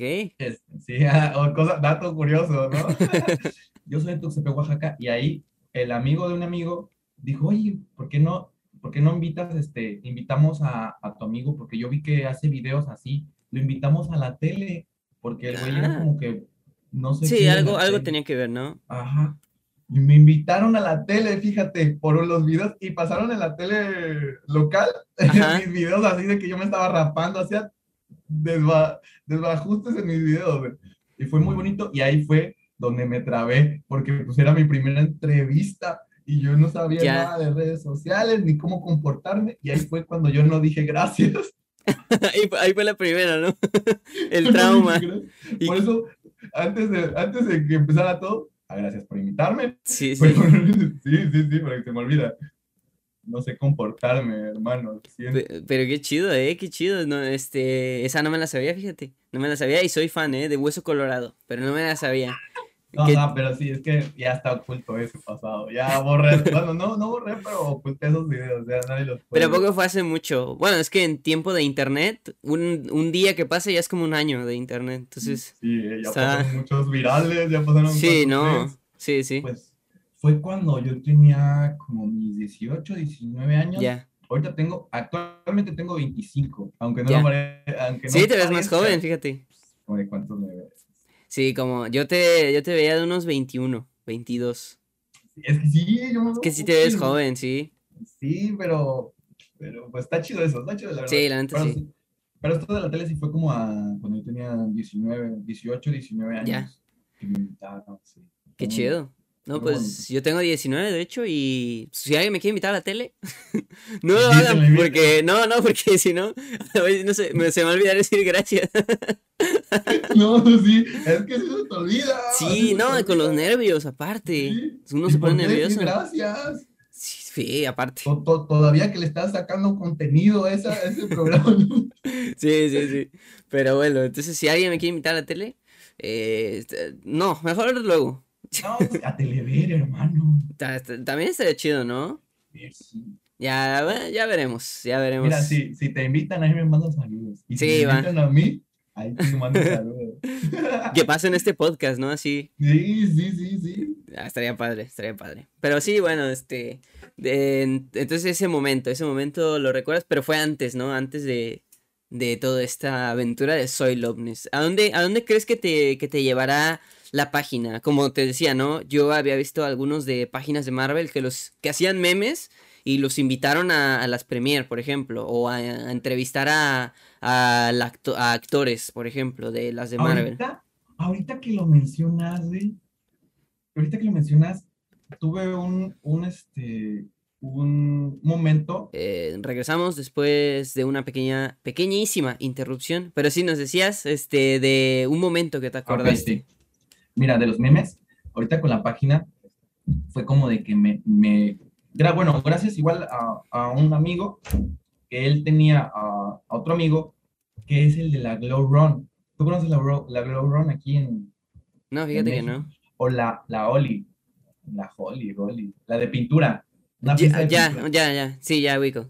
S2: sí, o cosa, dato curioso, ¿no? yo soy de Tuxtepec, Oaxaca y ahí el amigo de un amigo dijo, oye, ¿por qué no, por qué no invitas, este, invitamos a, a tu amigo? Porque yo vi que hace videos así, lo invitamos a la tele, porque el güey era ah. como que, no sé.
S1: Sí, algo, algo tenía que ver, ¿no?
S2: Ajá. Y me invitaron a la tele, fíjate, por los videos, y pasaron en la tele local, mis videos así de que yo me estaba rapando, hacía desba, desbajustes en mis videos, y fue muy bonito, y ahí fue donde me trabé, porque pues era mi primera entrevista, y yo no sabía nada de redes sociales, ni cómo comportarme, y ahí fue cuando yo no dije gracias.
S1: ahí, fue la primera, ¿no? El trauma.
S2: Por eso, antes de, antes de que empezara todo, Ah, gracias por invitarme.
S1: Sí,
S2: sí. sí, sí, sí, porque se me olvida. No sé comportarme, hermano.
S1: Pero, qué chido, eh, qué chido. No, este, esa no me la sabía, fíjate. No me la sabía y soy fan, eh, de Hueso Colorado, pero no me la sabía.
S2: No, no, pero sí, es que ya está oculto ese pasado. Ya borré, bueno, no, no borré, pero oculté esos videos, ya nadie los
S1: puede. Pero poco fue hace mucho. Bueno, es que en tiempo de internet, un, un día que pase ya es como un año de internet, entonces...
S2: Sí, ya pasaron muchos virales, ya pasaron...
S1: Sí, no, sí, sí.
S2: Pues fue cuando yo tenía como mis 18, 19 años. Ya. Ahorita tengo, actualmente tengo 25, aunque no lo paré, aunque
S1: Sí, te ves más joven, fíjate.
S2: ¿De cuántos me ves?
S1: Sí, como yo te, yo te veía de unos 21, 22.
S2: Es que sí, yo
S1: Es que sí te ves joven, sí.
S2: Sí, pero, pero pues está chido eso, está chido la verdad.
S1: Sí, la neta
S2: pero,
S1: sí.
S2: Pero esto de la tele sí fue como a cuando yo tenía 19, 18, 19 años. Ya. Me sí.
S1: Qué chido. No, pues yo tengo 19 de hecho y si alguien me quiere invitar a la tele, no lo hagan porque, no, no, porque si no, no sé, me, se me va a olvidar decir gracias.
S2: no, sí, es que eso te olvida.
S1: Sí, no, con los nervios aparte. Uno se pone nervioso.
S2: Gracias.
S1: Sí, aparte.
S2: todavía que le estás sacando contenido a, esa, ese programa.
S1: sí, sí, sí. Pero bueno, entonces si alguien me quiere invitar a la tele, eh, no, mejor luego.
S2: No, pues, a telever, hermano.
S1: También estaría chido, ¿no?
S2: Sí.
S1: Ya, ya veremos, ya veremos.
S2: Mira, si, si te invitan, ahí me mandan saludos. Y si me invitan a mí, ahí te mando saludos.
S1: que pasen este podcast, ¿no? Así.
S2: Sí, sí, sí, sí.
S1: Ah, estaría padre, estaría padre. Pero sí, bueno, este. entonces ese momento, ese momento lo recuerdas, pero fue antes, ¿no? Antes de, de toda esta aventura de Soy Loveness. ¿A dónde, ¿A dónde crees que te, que te llevará la página. Como te decía, ¿no? Yo había visto algunos de páginas de Marvel que los que hacían memes y los invitaron a, las premier, por ejemplo, o a, entrevistar a, a, actores, por ejemplo, de las de Marvel.
S2: Ahorita, que lo mencionas, ahorita que lo mencionas, tuve un, un, este, un momento.
S1: Eh, regresamos después de una pequeña, pequeñísima interrupción, pero sí nos decías, este, de un momento que te acordaste.
S2: Mira, de los memes, ahorita con la página, fue como de que me, me bueno, gracias igual a, a, un amigo, que él tenía a, otro amigo, que es el de la Glow Run. ¿Tú conoces la, la Glow Run aquí en...
S1: No, fíjate que no.
S2: O la, la Oli, la Holly, Holly, la de pintura.
S1: ya, ya, ya, ya, sí, ya ubico.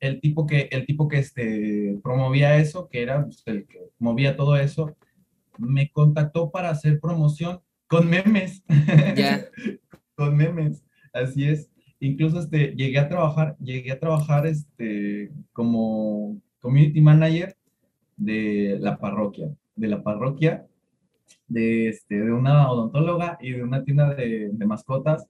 S2: El tipo que, el tipo que este, promovía eso, que era pues, el que movía todo eso, me contactó para hacer promoción con memes. Ya. con memes, así es. Incluso este, llegué a trabajar, llegué a trabajar este, como community manager de la parroquia, de la parroquia, de, este, de una odontóloga y de una tienda de, de mascotas,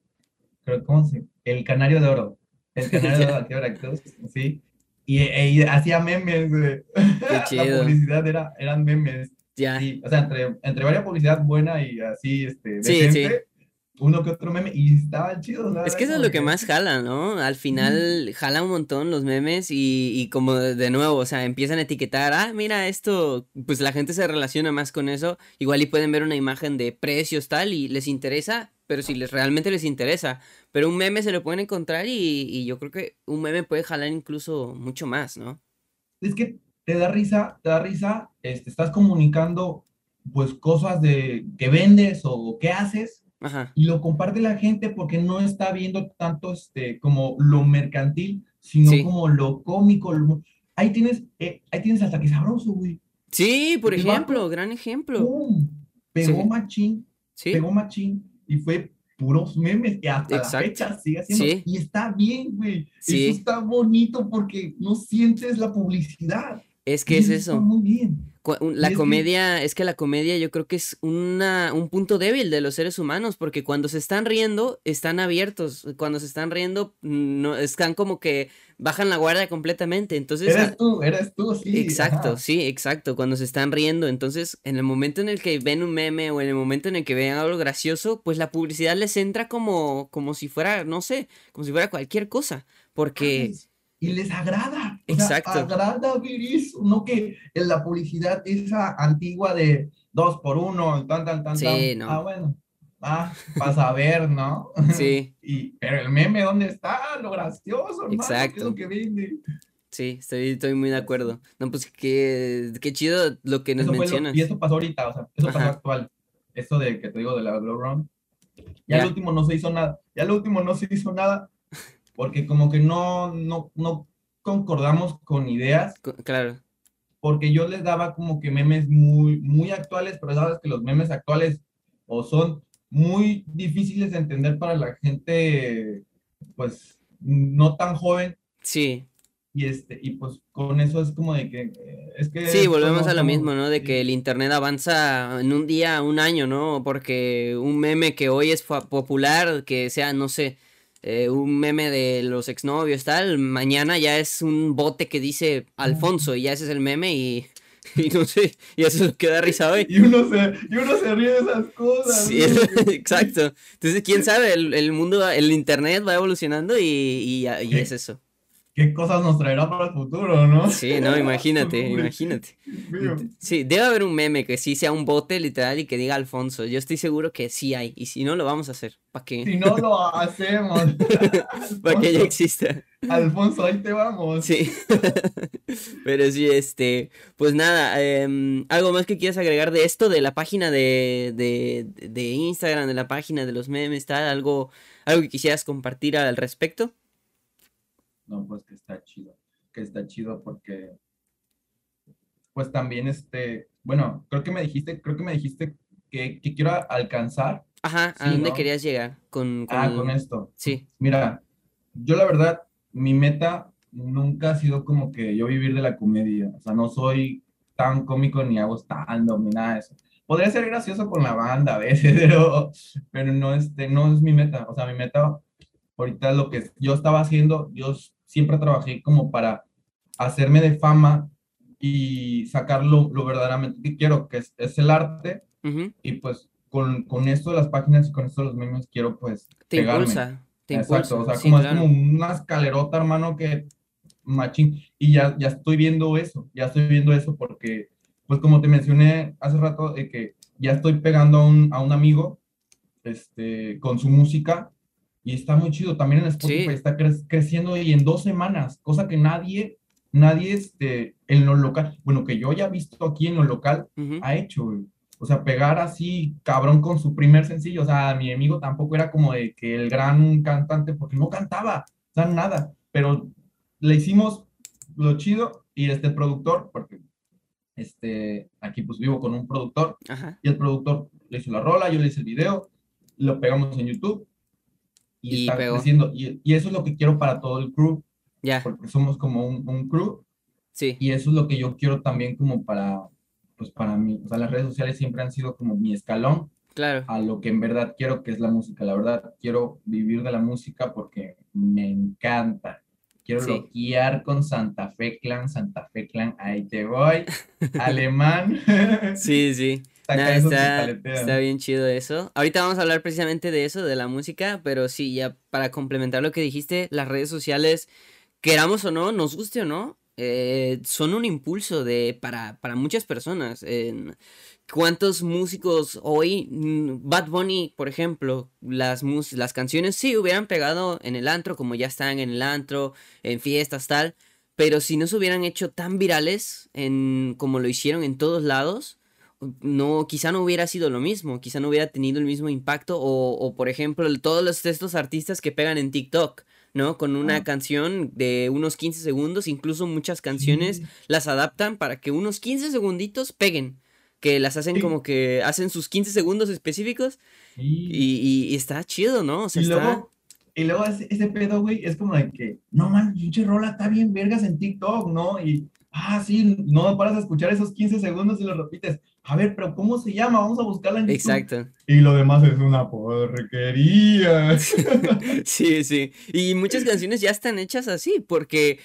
S2: creo, ¿cómo se El Canario de Oro, el Canario de Oro sí, y, e, hacía memes, güey. La publicidad era, eran memes. Ya. o sea, entre, entre varias publicidad buena y así, este, sí, sí uno que otro meme y estaba chido.
S1: Es que eso es lo que más jala, ¿no? Al final jala un montón los memes y, y, como de nuevo, o sea, empiezan a etiquetar, ah, mira esto, pues la gente se relaciona más con eso, igual y pueden ver una imagen de precios tal y les interesa, pero si les realmente les interesa, pero un meme se lo pueden encontrar y, y yo creo que un meme puede jalar incluso mucho más, ¿no?
S2: Es que te da risa, te da risa, este, estás comunicando pues cosas de que vendes o qué haces y lo comparte la gente porque no está viendo tanto este, como lo mercantil, sino como lo cómico. Ahí, tienes, eh, ahí tienes hasta que sabroso, güey.
S1: Sí, por ejemplo, gran ejemplo.
S2: Pegó machín, pegó machín y fue puros memes y hasta la fecha sigue haciendo. Y está bien, güey. Eso está bonito porque no sientes la publicidad.
S1: Es que es eso. Muy bien. La comedia, es que la comedia yo creo que es una, un punto débil de los seres humanos, porque cuando se están riendo, están abiertos. Cuando se están riendo, no, están como que bajan la guardia completamente. Entonces.
S2: Eres tú, eres tú, sí.
S1: Exacto, sí, exacto. Cuando se están riendo. Entonces, en el momento en el que ven un meme o en el momento en el que ven algo gracioso, pues la publicidad les entra como, como si fuera, no sé, como si fuera cualquier cosa. Porque
S2: y les agrada. Exacto. agrada ver eso, no que en la publicidad esa antigua de dos por uno, tan, tan, tan, sí, No. Ah, bueno. Ah, para ver, ¿no? Sí. y, pero el meme, ¿dónde está? Lo gracioso, hermano. Exacto. lo que vende?
S1: Sí, estoy, estoy muy de acuerdo. No, pues qué, qué chido lo que nos mencionas.
S2: y eso pasó ahorita, o sea, eso pasó actual. Eso de que te digo de la Glow Run. Ya, ya el último no se hizo nada. Ya el último no se hizo nada porque como que no, no, no concordamos con ideas.
S1: Claro.
S2: Porque yo les daba como que memes muy, muy actuales, pero sabes que los memes actuales o son muy difíciles de entender para la gente, pues, no tan joven.
S1: Sí.
S2: Y, este, y pues con eso es como de que... Es que
S1: sí, volvemos a lo mismo, ¿no? De que el Internet avanza en un día, un año, ¿no? Porque un meme que hoy es popular, que sea, no sé, eh, un meme de los exnovios, tal, mañana ya es un bote que dice Alfonso y ya ese es el meme y, y no sé, y eso queda risa hoy.
S2: Y uno se, y uno se ríe de esas cosas.
S1: Sí, exacto. Entonces, quién sabe, el, el, mundo, el internet va evolucionando y, y, y es eso
S2: qué cosas nos traerá para el futuro, ¿no?
S1: Sí, no, imagínate, imagínate. Sí, debe haber un meme que sí sea un bote literal y que diga Alfonso. Yo estoy seguro que sí hay. Y si no, lo vamos a hacer. ¿Para qué?
S2: Si no lo hacemos.
S1: Para que ya exista.
S2: Alfonso, ahí te vamos.
S1: Sí. Pero sí, este. Pues nada, em, ¿algo más que quieras agregar de esto? De la página de, de, de Instagram, de la página de los memes, tal. ¿Algo, algo que quisieras compartir al respecto?
S2: No, pues que está chido, que está chido porque, pues también este, bueno, creo que me dijiste, creo que me dijiste que, quiero alcanzar.
S1: Ajá, ¿a dónde querías llegar con,
S2: Ah, con esto.
S1: Sí.
S2: Mira, yo la verdad, mi meta nunca ha sido como que yo vivir de la comedia, o sea, no soy tan cómico ni hago stand ni nada de eso. Podría ser gracioso con la banda a veces, pero, pero no, este, no es mi meta. O sea, mi meta ahorita lo que yo estaba haciendo, yo siempre trabajé como para hacerme de fama y sacar lo, verdaderamente que quiero, que es, el arte. Y pues con, con, esto de las páginas y con esto de los memes quiero pues
S1: te impulsa,
S2: Exacto, o sea, como es como una escalerota, hermano, que machín. Y ya, ya estoy viendo eso, ya estoy viendo eso porque, pues como te mencioné hace rato, de que ya estoy pegando a un, a un amigo este, con su música y está muy chido. También en Spotify está creciendo y en dos semanas, cosa que nadie, nadie este, en lo local, bueno, que yo haya visto aquí en lo local, ha hecho, O sea, pegar así, cabrón, con su primer sencillo. O sea, mi amigo tampoco era como de que el gran cantante, porque no cantaba, o sea, nada. Pero le hicimos lo chido y este productor, porque este, aquí pues vivo con un productor, y el productor le hizo la rola, yo le hice el video, lo pegamos en YouTube y, está creciendo. Y, y, eso es lo que quiero para todo el crew, ya porque somos como un, un, crew. Sí. Y eso es lo que yo quiero también como para, pues para mí, o sea, las redes sociales siempre han sido como mi escalón. Claro. A lo que en verdad quiero, que es la música. La verdad, quiero vivir de la música porque me encanta. Quiero sí. con Santa Fe Clan, Santa Fe Clan, ahí te voy. Alemán.
S1: sí, sí. Está, bien chido eso. Ahorita vamos a hablar precisamente de eso, de la música, pero sí, ya para complementar lo que dijiste, las redes sociales, queramos o no, nos guste o no, eh, son un impulso de, para, para muchas personas. ¿Cuántos músicos hoy, mm, Bad Bunny, por ejemplo, las, las canciones sí hubieran pegado en el antro, como ya están en el antro, en fiestas, tal, pero si no se hubieran hecho tan virales en, como lo hicieron en todos lados, no, quizá no hubiera sido lo mismo, quizá no hubiera tenido el mismo impacto, o, o por ejemplo, todos los, estos artistas que pegan en TikTok, ¿no? Con una canción de unos 15 segundos, incluso muchas canciones las adaptan para que unos 15 segunditos peguen que las hacen como que hacen sus 15 segundos específicos y, está chido, ¿no?
S2: O sea, y, luego, y luego ese, pedo, güey, es como de que, no man, pinche rola está bien vergas en TikTok, ¿no? Y, ah, sí, no paras a escuchar esos 15 segundos y lo repites. A ver, pero ¿cómo se llama? Vamos a buscarla en YouTube. Exacto. Y lo demás es una porquería.
S1: sí, sí. Y muchas canciones ya están hechas así, porque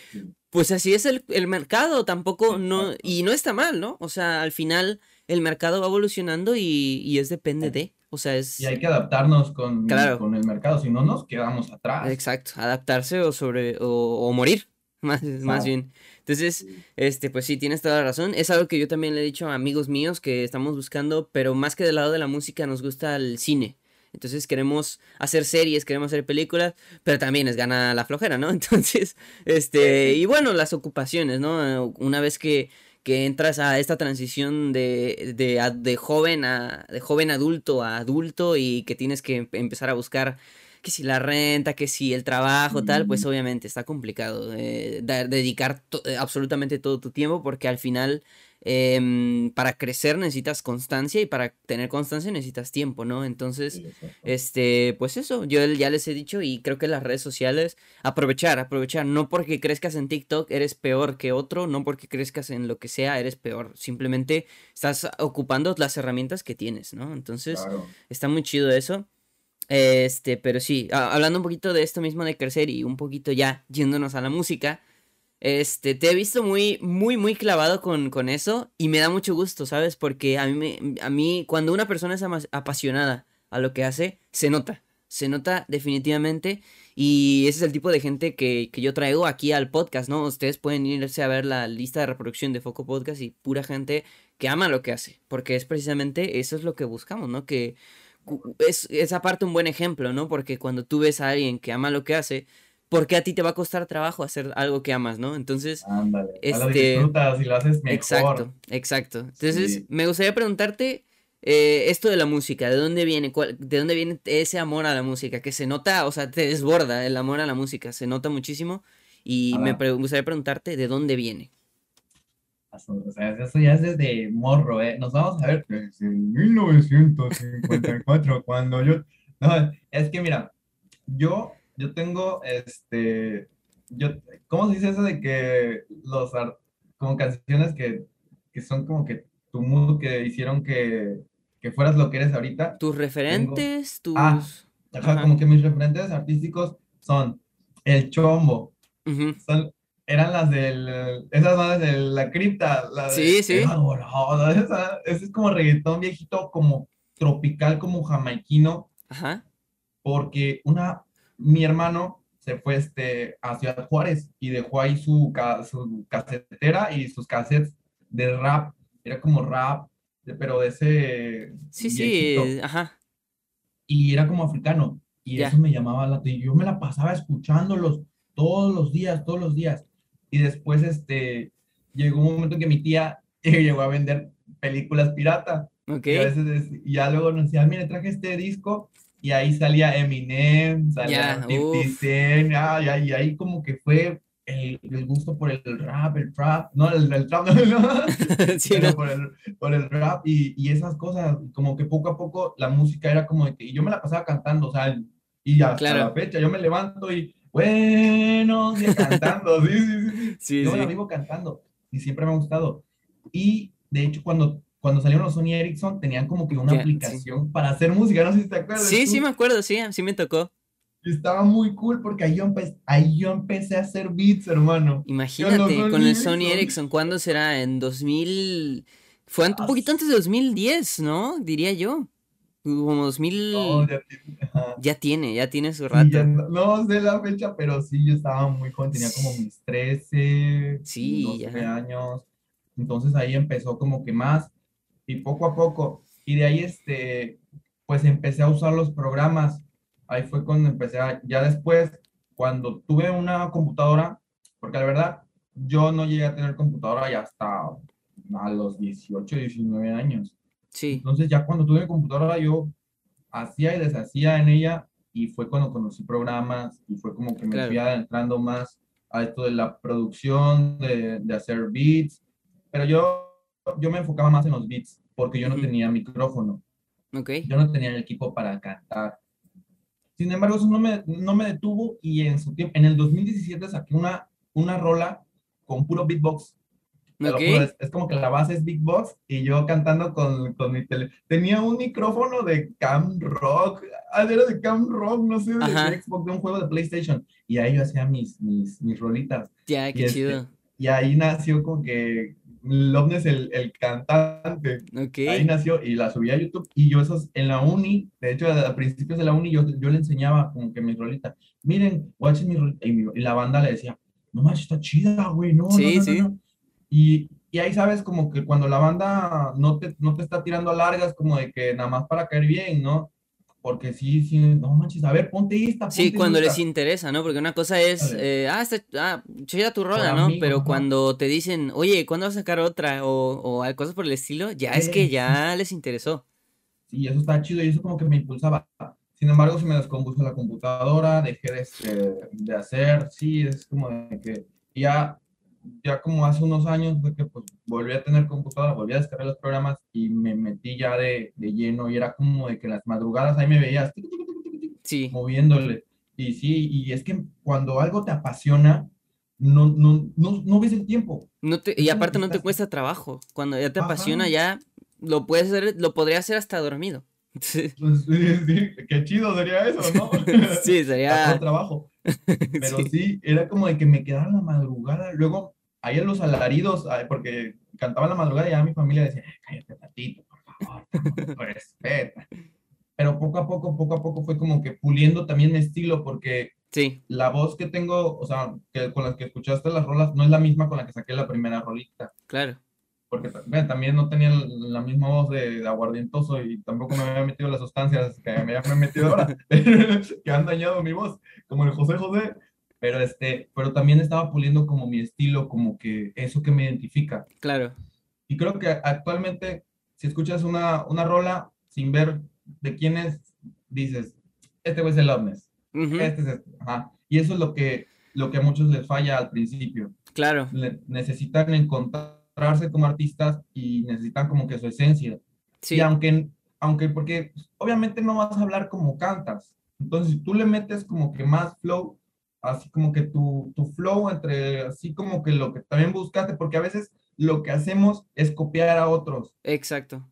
S1: pues así es el, el mercado, tampoco, no, y no está mal, ¿no? O sea, al final el mercado va evolucionando y, es depende de. O sea, es...
S2: Y hay que adaptarnos con, con el mercado, si no nos quedamos atrás.
S1: Exacto, adaptarse o sobre o, morir, más, más bien. Entonces, este, pues sí, tienes toda la razón. Es algo que yo también le he dicho a amigos míos que estamos buscando, pero más que del lado de la música nos gusta el cine. Entonces queremos hacer series, queremos hacer películas, pero también es gana la flojera, ¿no? Entonces, este, y bueno, las ocupaciones, ¿no? Una vez que que entras a esta transición de, de, de, joven a de joven adulto a adulto y que tienes que empezar a buscar que si la renta, que si el trabajo, tal, pues obviamente está complicado eh, dedicar eh, absolutamente todo tu tiempo porque al final Em, para crecer necesitas constancia y para tener constancia necesitas tiempo, ¿no? Entonces, este, pues eso, yo ya les he dicho y creo que las redes sociales, aprovechar, aprovechar, no porque crezcas en TikTok eres peor que otro, no porque crezcas en lo que sea eres peor, simplemente estás ocupando las herramientas que tienes, ¿no? Entonces, está muy chido eso. Este, pero sí, hablando un poquito de esto mismo de crecer y un poquito ya yéndonos a la música, este, te he visto muy, muy, muy clavado con, con eso y me da mucho gusto, ¿sabes? Porque a mí, a mí, cuando una persona es apasionada a lo que hace, se nota, se nota definitivamente y ese es el tipo de gente que, que yo traigo aquí al podcast, ¿no? Ustedes pueden irse a ver la lista de reproducción de Foco Podcast y pura gente que ama lo que hace, porque es precisamente eso es lo que buscamos, ¿no? Que es esa parte un buen ejemplo, ¿no? Porque cuando tú ves a alguien que ama lo que hace, porque a ti te va a costar trabajo hacer algo que amas, ¿no? Entonces,
S2: Ándale, este, lo disfrutas y lo haces mejor.
S1: Exacto, exacto. Entonces, me gustaría preguntarte eh, esto de la música, ¿de dónde viene? ¿De dónde viene ese amor a la música? Que se nota, o sea, te desborda el amor a la música, se nota muchísimo. Y me gustaría preguntarte de dónde viene.
S2: O sea, eso ya es desde morro, ¿eh? Nos vamos a ver desde 1954, cuando yo... No, es que mira, yo yo tengo, este, yo, ¿cómo se dice eso de que los, como canciones que, que son como que tu mood, que hicieron que, que fueras lo que eres ahorita?
S1: ¿Tus referentes? tus...
S2: Ah, como que mis referentes artísticos son El Chombo, son, eran las del, esas madres de la cripta. La
S1: sí, sí.
S2: ese es como reggaetón viejito, como tropical, como jamaiquino.
S1: Ajá.
S2: Porque una mi hermano se fue este, a Ciudad Juárez y dejó ahí su, su casetera y sus cassettes de rap. Era como rap, pero de ese...
S1: Sí, sí, ajá.
S2: Y era como africano. Y eso me llamaba la atención. Yo me la pasaba escuchándolos todos los días, todos los días. Y después, este, llegó un momento que mi tía llegó a vender películas pirata. Okay. Y a veces, ya luego nos decía, mire, traje este disco y ahí salía Eminem, salía yeah, ah, y, ahí como que fue el, el, gusto por el rap, el trap, no, el, el trap, no, sí, Por, el, por, el, rap y, y, esas cosas, como que poco a poco la música era como de que yo me la pasaba cantando, o sea, y hasta claro. la fecha yo me levanto y, bueno, cantando, sí, sí, sí, sí. yo la vivo cantando y siempre me ha gustado. Y de hecho, cuando cuando salieron los Sony Ericsson tenían como que una aplicación para hacer música, no sé si te acuerdas.
S1: Sí, sí me acuerdo, sí, sí me tocó.
S2: estaba muy cool porque ahí yo, empecé, ahí yo empecé a hacer beats, hermano.
S1: Imagínate, con el Sony Ericsson, ¿cuándo será? En 2000... Fue un poquito antes de 2010, ¿no? Diría yo. Como 2000... No, ya, tiene, ya tiene, ya tiene su rato.
S2: no, sé la fecha, pero sí, yo estaba muy joven, tenía como mis 13, sí, 12 años. Entonces ahí empezó como que más y poco a poco, y de ahí este, pues empecé a usar los programas. Ahí fue cuando empecé a, ya después, cuando tuve una computadora, porque la verdad, yo no llegué a tener computadora ya hasta a los 18, 19 años. Sí. Entonces ya cuando tuve computadora yo hacía y deshacía en ella y fue cuando conocí programas y fue como que me fui adentrando más a esto de la producción, de, de hacer beats, pero yo yo me enfocaba más en los beats porque yo no tenía micrófono.
S1: Okay.
S2: Yo no tenía el equipo para cantar. Sin embargo, eso no me, no me detuvo y en su tiempo, en el 2017 saqué una, una rola con puro beatbox. Okay. es, como que la base es beatbox y yo cantando con, con mi tele. Tenía un micrófono de Cam Rock, ah, era de Cam Rock, no sé, de, Xbox, de un juego de PlayStation. Y ahí yo hacía mis, mis, mis rolitas.
S1: Ya, qué este, chido.
S2: y ahí nació con que Loveness, el, el cantante. Ahí nació y la subí a YouTube. Y yo esos en la uni, de hecho, a principios de la uni, yo, yo le enseñaba como que mi rolita. Miren, watch mi rolita. Y, la banda le decía, no manches, está chida, güey, no, sí, no, sí. Y, y, ahí sabes como que cuando la banda no te, no te está tirando largas, como de que nada más para caer bien, ¿no? Porque sí, sí, no manches, a ver, ponte esta.
S1: sí, cuando les interesa, ¿no? Porque una cosa es, eh, ah, está, ah, chida tu rola, ¿no? Pero cuando te dicen, oye, ¿cuándo vas a sacar otra? O, o cosas por el estilo, ya es que ya les interesó.
S2: Sí, eso está chido y eso como que me impulsaba. Sin embargo, se me descompuso la computadora, dejé de, este, de hacer, sí, es como de que ya ya como hace unos años fue que pues volví a tener computadora, volví a descargar los programas y me metí ya de, de lleno y era como de que las madrugadas ahí me veías
S1: sí.
S2: moviéndole. Y sí, y es que cuando algo te apasiona, no, no, no, no ves el tiempo.
S1: No te, y aparte no te cuesta trabajo. Cuando ya te apasiona, ya lo puedes hacer, lo podría hacer hasta dormido.
S2: Sí. Pues, sí, qué chido sería eso, ¿no?
S1: sí, sería.
S2: trabajo. Pero sí. era como de que me quedaba la madrugada. Luego, ahí en los alaridos, porque cantaba la madrugada y ya mi familia decía, cállate tatito, por favor, respeta. Pero poco a poco, poco a poco fue como que puliendo también mi estilo, porque
S1: sí.
S2: la voz que tengo, o sea, que con la que escuchaste las rolas, no es la misma con la que saqué la primera rolita.
S1: Claro
S2: porque también no tenía la misma voz de, aguardientoso y tampoco me había metido las sustancias que me había metido ahora, que han dañado mi voz, como el José José, pero, este, pero también estaba puliendo como mi estilo, como que eso que me identifica.
S1: Claro.
S2: Y creo que actualmente, si escuchas una, una rola sin ver de quién es, dices, este es el Loveness, este es este. Ajá. Y eso es lo que, lo que a muchos les falla al principio.
S1: Claro.
S2: necesitan encontrar como artistas y necesitan como que su esencia. Sí. Y aunque, aunque, porque obviamente no vas a hablar como cantas. Entonces, si tú le metes como que más flow, así como que tu, tu flow entre, así como que lo que también buscaste, porque a veces lo que hacemos es copiar a otros.
S1: Exacto.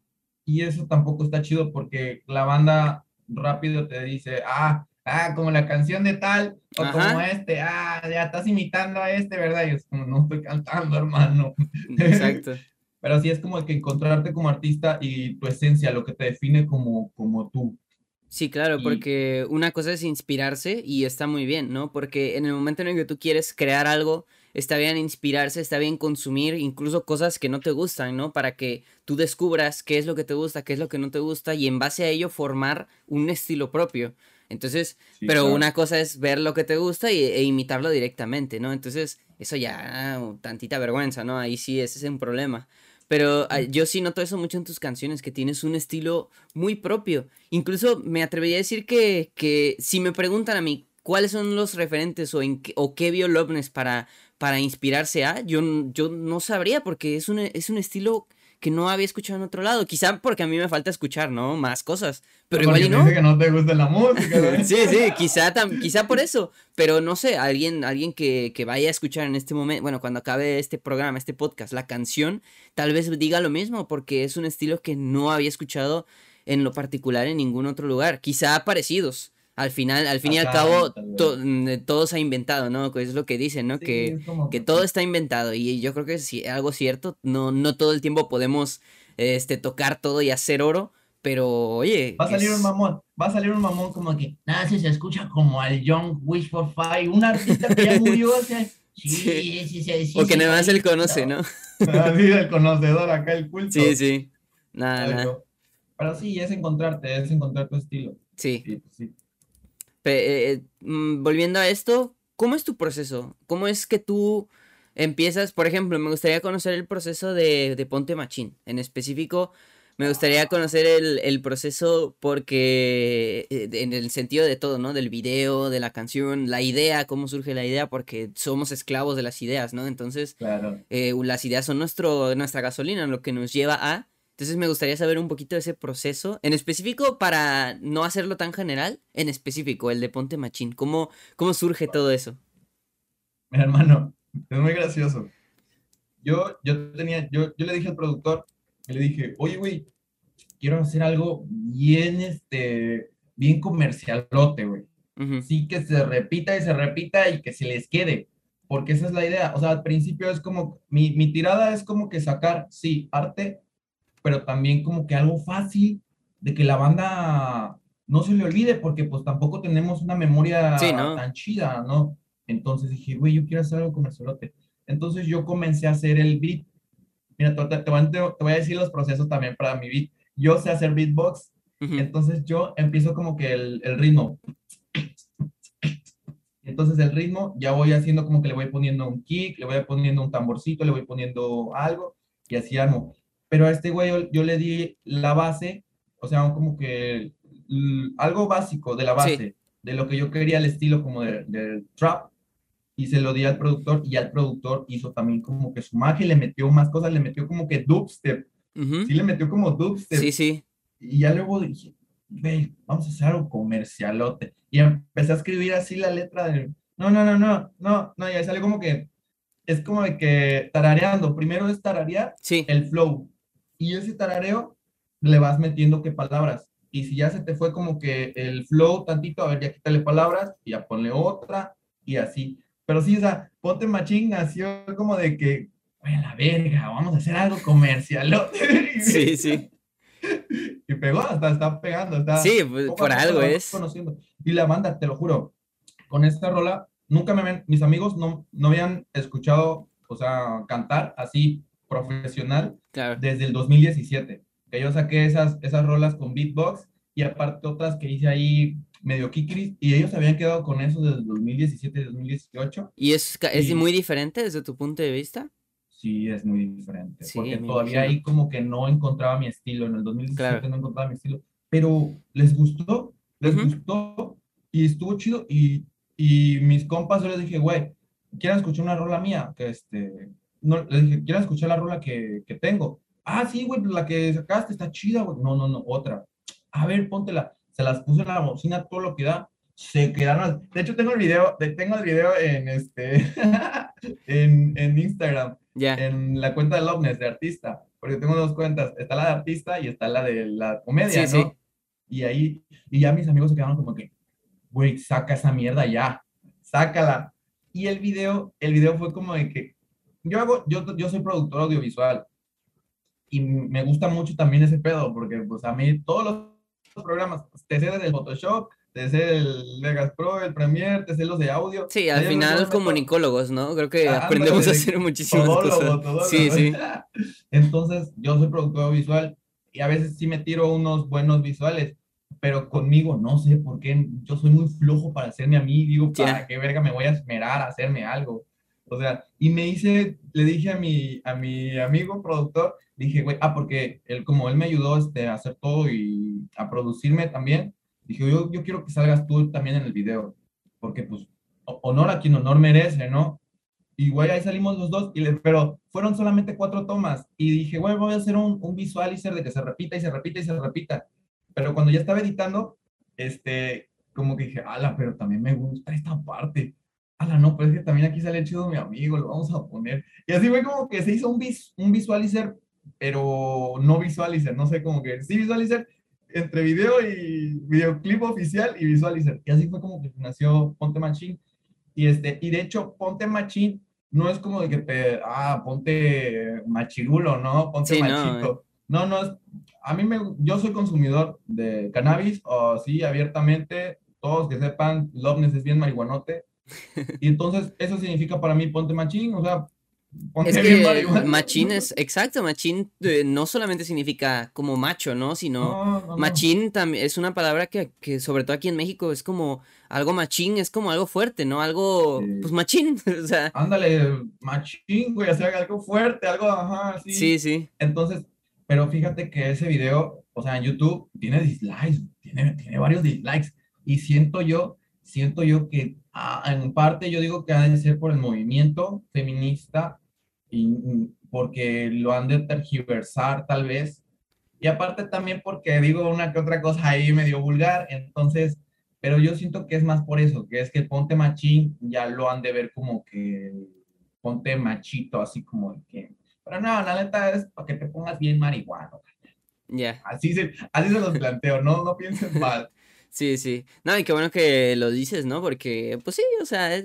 S2: Y eso tampoco está chido porque la banda rápido te dice, ah, ah, como la canción de tal, o como este, ah, ya estás imitando a este, ¿verdad? Y es como, no estoy cantando, hermano.
S1: Exacto.
S2: Pero sí es como que encontrarte como artista y tu esencia, lo que te define como, como tú.
S1: Sí, claro, porque una cosa es inspirarse y está muy bien, ¿no? Porque en el momento en el que tú quieres crear algo, está bien inspirarse, está bien consumir incluso cosas que no te gustan, ¿no? Para que tú descubras qué es lo que te gusta, qué es lo que no te gusta y en base a ello formar un estilo propio. Entonces, pero una cosa es ver lo que te gusta y, e imitarlo directamente, ¿no? Entonces, eso ya, tantita vergüenza, ¿no? Ahí sí, ese es un problema. Pero yo sí noto eso mucho en tus canciones, que tienes un estilo muy propio. Incluso me atrevería a decir que, que si me preguntan a mí cuáles son los referentes o, en qué, o qué vio Loveness para, para inspirarse a, yo, yo no sabría porque es un, es un estilo que no había escuchado en otro lado. Quizá porque a mí me falta escuchar, ¿no? Más cosas. Pero igual y no.
S2: Dice que no te gusta la música.
S1: sí, sí, quizá, quizá por eso. Pero no sé, alguien, alguien que, que vaya a escuchar en este momento, bueno, cuando acabe este programa, este podcast, la canción, tal vez diga lo mismo, porque es un estilo que no había escuchado en lo particular en ningún otro lugar. Quizá parecidos. Al final, al fin y al cabo, mm, todo se ha inventado, ¿no? Es lo que dicen, ¿no? que, que todo está inventado. Y yo creo que es algo cierto. No, no todo el tiempo podemos este, tocar todo y hacer oro. Pero, oye.
S2: Va a salir un mamón. Va a salir un mamón como que. Nada, si se escucha como al Young Wish for Five. Un artista que ya murió hace. Sí, sí, sí, sí,
S1: O que nada más él conoce, ¿no?
S2: Ah, sí, el conocedor acá, el culto.
S1: Sí, sí. Nada, nada.
S2: Pero sí, es encontrarte, es encontrar tu estilo.
S1: Sí. sí, pues sí. Eh, eh, mm, volviendo a esto, ¿cómo es tu proceso? ¿Cómo es que tú empiezas? Por ejemplo, me gustaría conocer el proceso de, Ponte Machín. En específico, me gustaría conocer el, proceso porque, eh, en el sentido de todo, ¿no? Del video, de la canción, la idea, cómo surge la idea, porque somos esclavos de las ideas, ¿no? Entonces, las ideas son nuestro, nuestra gasolina, lo que nos lleva a entonces me gustaría saber un poquito de ese proceso, en específico para no hacerlo tan general, en específico el de Ponte Machín. ¿Cómo, cómo surge todo eso?
S2: Mira, hermano, es muy gracioso. Yo, yo, tenía, yo, yo le dije al productor, le dije, oye, güey, quiero hacer algo bien, este, bien comercialote, güey. Sí, que se repita y se repita y que se les quede, porque esa es la idea. O sea, al principio es como, mi, mi tirada es como que sacar, sí, arte, pero también como que algo fácil de que la banda no se le olvide, porque pues tampoco tenemos una memoria tan chida, ¿no? Entonces dije, güey, yo quiero hacer algo comercialote. Entonces yo comencé a hacer el beat. Mira, te, te, voy a decir los procesos también para mi beat. Yo sé hacer beatbox, entonces yo empiezo como que el, el ritmo. Entonces el ritmo ya voy haciendo como que le voy poniendo un kick, le voy poniendo un tamborcito, le voy poniendo algo y así amo. Pero a este güey yo, le di la base, o sea, como que algo básico de la base, de lo que yo quería, el estilo como del trap, y se lo di al productor, y al productor hizo también como que su magia, le metió más cosas, le metió como que dubstep, sí le metió como dubstep.
S1: Sí, sí.
S2: Y ya luego dije, güey, vamos a hacer algo comercialote. Y empecé a escribir así la letra de, no, no, no, no, no, no, y ahí sale como que, es como de que tarareando, primero es tararear el flow, y ese tarareo le vas metiendo qué palabras. Y si ya se te fue como que el flow tantito, a ver, ya quítale palabras y ya ponle otra y así. Pero sí, o sea, ponte machín nació como de que, a la verga, vamos a hacer algo comercial.
S1: sí, sí.
S2: Y pegó, hasta está pegando. Está,
S1: sí, pues, por algo es.
S2: Conociendo. Y la banda, te lo juro, con esta rola, nunca me ven, mis amigos no, no habían escuchado, o sea, cantar así profesional desde el 2017. Que yo saqué esas, esas rolas con beatbox y aparte otras que hice ahí medio kikris y ellos habían quedado con eso desde el 2017 2018.
S1: ¿Y es, es muy diferente desde tu punto de vista?
S2: Sí, es muy diferente. porque todavía ahí como que no encontraba mi estilo. En el 2017 no encontraba mi estilo. Pero les gustó, les gustó y estuvo chido. Y, y mis compas yo les dije, güey, ¿quieren escuchar una rola mía? Que este, no, le dije, ¿quieres escuchar la rola que, que tengo? Ah, sí, güey, la que sacaste está chida, güey. No, no, no, otra. A ver, póntela. Se las puse en la bocina, todo lo que da. Se quedaron. De hecho, tengo el video, tengo el video en este, en, en Instagram.
S1: Ya.
S2: En la cuenta de Loveness de artista. Porque tengo dos cuentas. Está la de artista y está la de la comedia, sí, ¿no? Sí. Y ahí, y ya mis amigos se quedaron como que, güey, saca esa mierda ya. Sácala. Y el video, el video fue como de que yo hago, yo, yo soy productor audiovisual y me gusta mucho también ese pedo, porque pues a mí todos los programas, te sé desde el Photoshop, te sé el Vegas Pro, el Premiere, te sé los de audio.
S1: Sí, al final comunicólogos, ¿no? Creo que aprendemos a hacer muchísimas cosas. sí, sí.
S2: Entonces, yo soy productor visual y a veces sí me tiro unos buenos visuales, pero conmigo no sé por qué, yo soy muy flojo para hacerme a mí, digo, ¿para qué verga me voy a esmerar a hacerme algo? O sea, y me hice, le dije a mi, a mi amigo productor, dije, güey, ah, porque él, como él me ayudó este, a hacer todo y a producirme también, dije, yo, yo quiero que salgas tú también en el video, porque pues honor a quien honor merece, ¿no? Y güey, ahí salimos los dos, y le, pero fueron solamente cuatro tomas, y dije, güey, voy a hacer un, un visualizer de que se repita y se repita y se repita. Pero cuando ya estaba editando, este, como que dije, ala, pero también me gusta esta parte ala, no, pues es que también aquí sale chido mi amigo, lo vamos a poner. Y así fue como que se hizo un, vis, un visualizer, pero no visualizer, no sé, como que sí visualizer entre video y videoclip oficial y visualizer. Y así fue como que nació Ponte Machine. Y, este, y de hecho, Ponte Machine no es como de que te, ah, ponte machirulo, ¿no? Ponte machito. No, no, es, a mí me, yo soy consumidor de cannabis, o sí, abiertamente, todos que sepan, Loveness es bien marihuanote, y entonces eso significa para mí ponte machín, o sea,
S1: ponte es que machín es, exacto, machín eh, no solamente significa como macho, ¿no? Sino machín también es una palabra que, que, sobre todo aquí en México es como algo machín, es como algo fuerte, ¿no? Algo, pues machín, o sea.
S2: Ándale, machín, güey, o sea, algo fuerte, algo, ajá, así.
S1: Sí, sí.
S2: Entonces, pero fíjate que ese video, o sea, en YouTube tiene dislikes, tiene, tiene varios dislikes, y siento yo, siento yo que en parte yo digo que ha de ser por el movimiento feminista y porque lo han de tergiversar tal vez. Y aparte también porque digo una que otra cosa ahí medio vulgar, entonces, pero yo siento que es más por eso, que es que ponte machín ya lo han de ver como que ponte machito, así como que... Pero no, la neta es para que te pongas bien marihuano.
S1: Ya.
S2: Así, se, así se los planteo, no, no piensen mal.
S1: Sí, sí. No, y qué bueno que lo dices, ¿no? Porque, pues sí, o sea,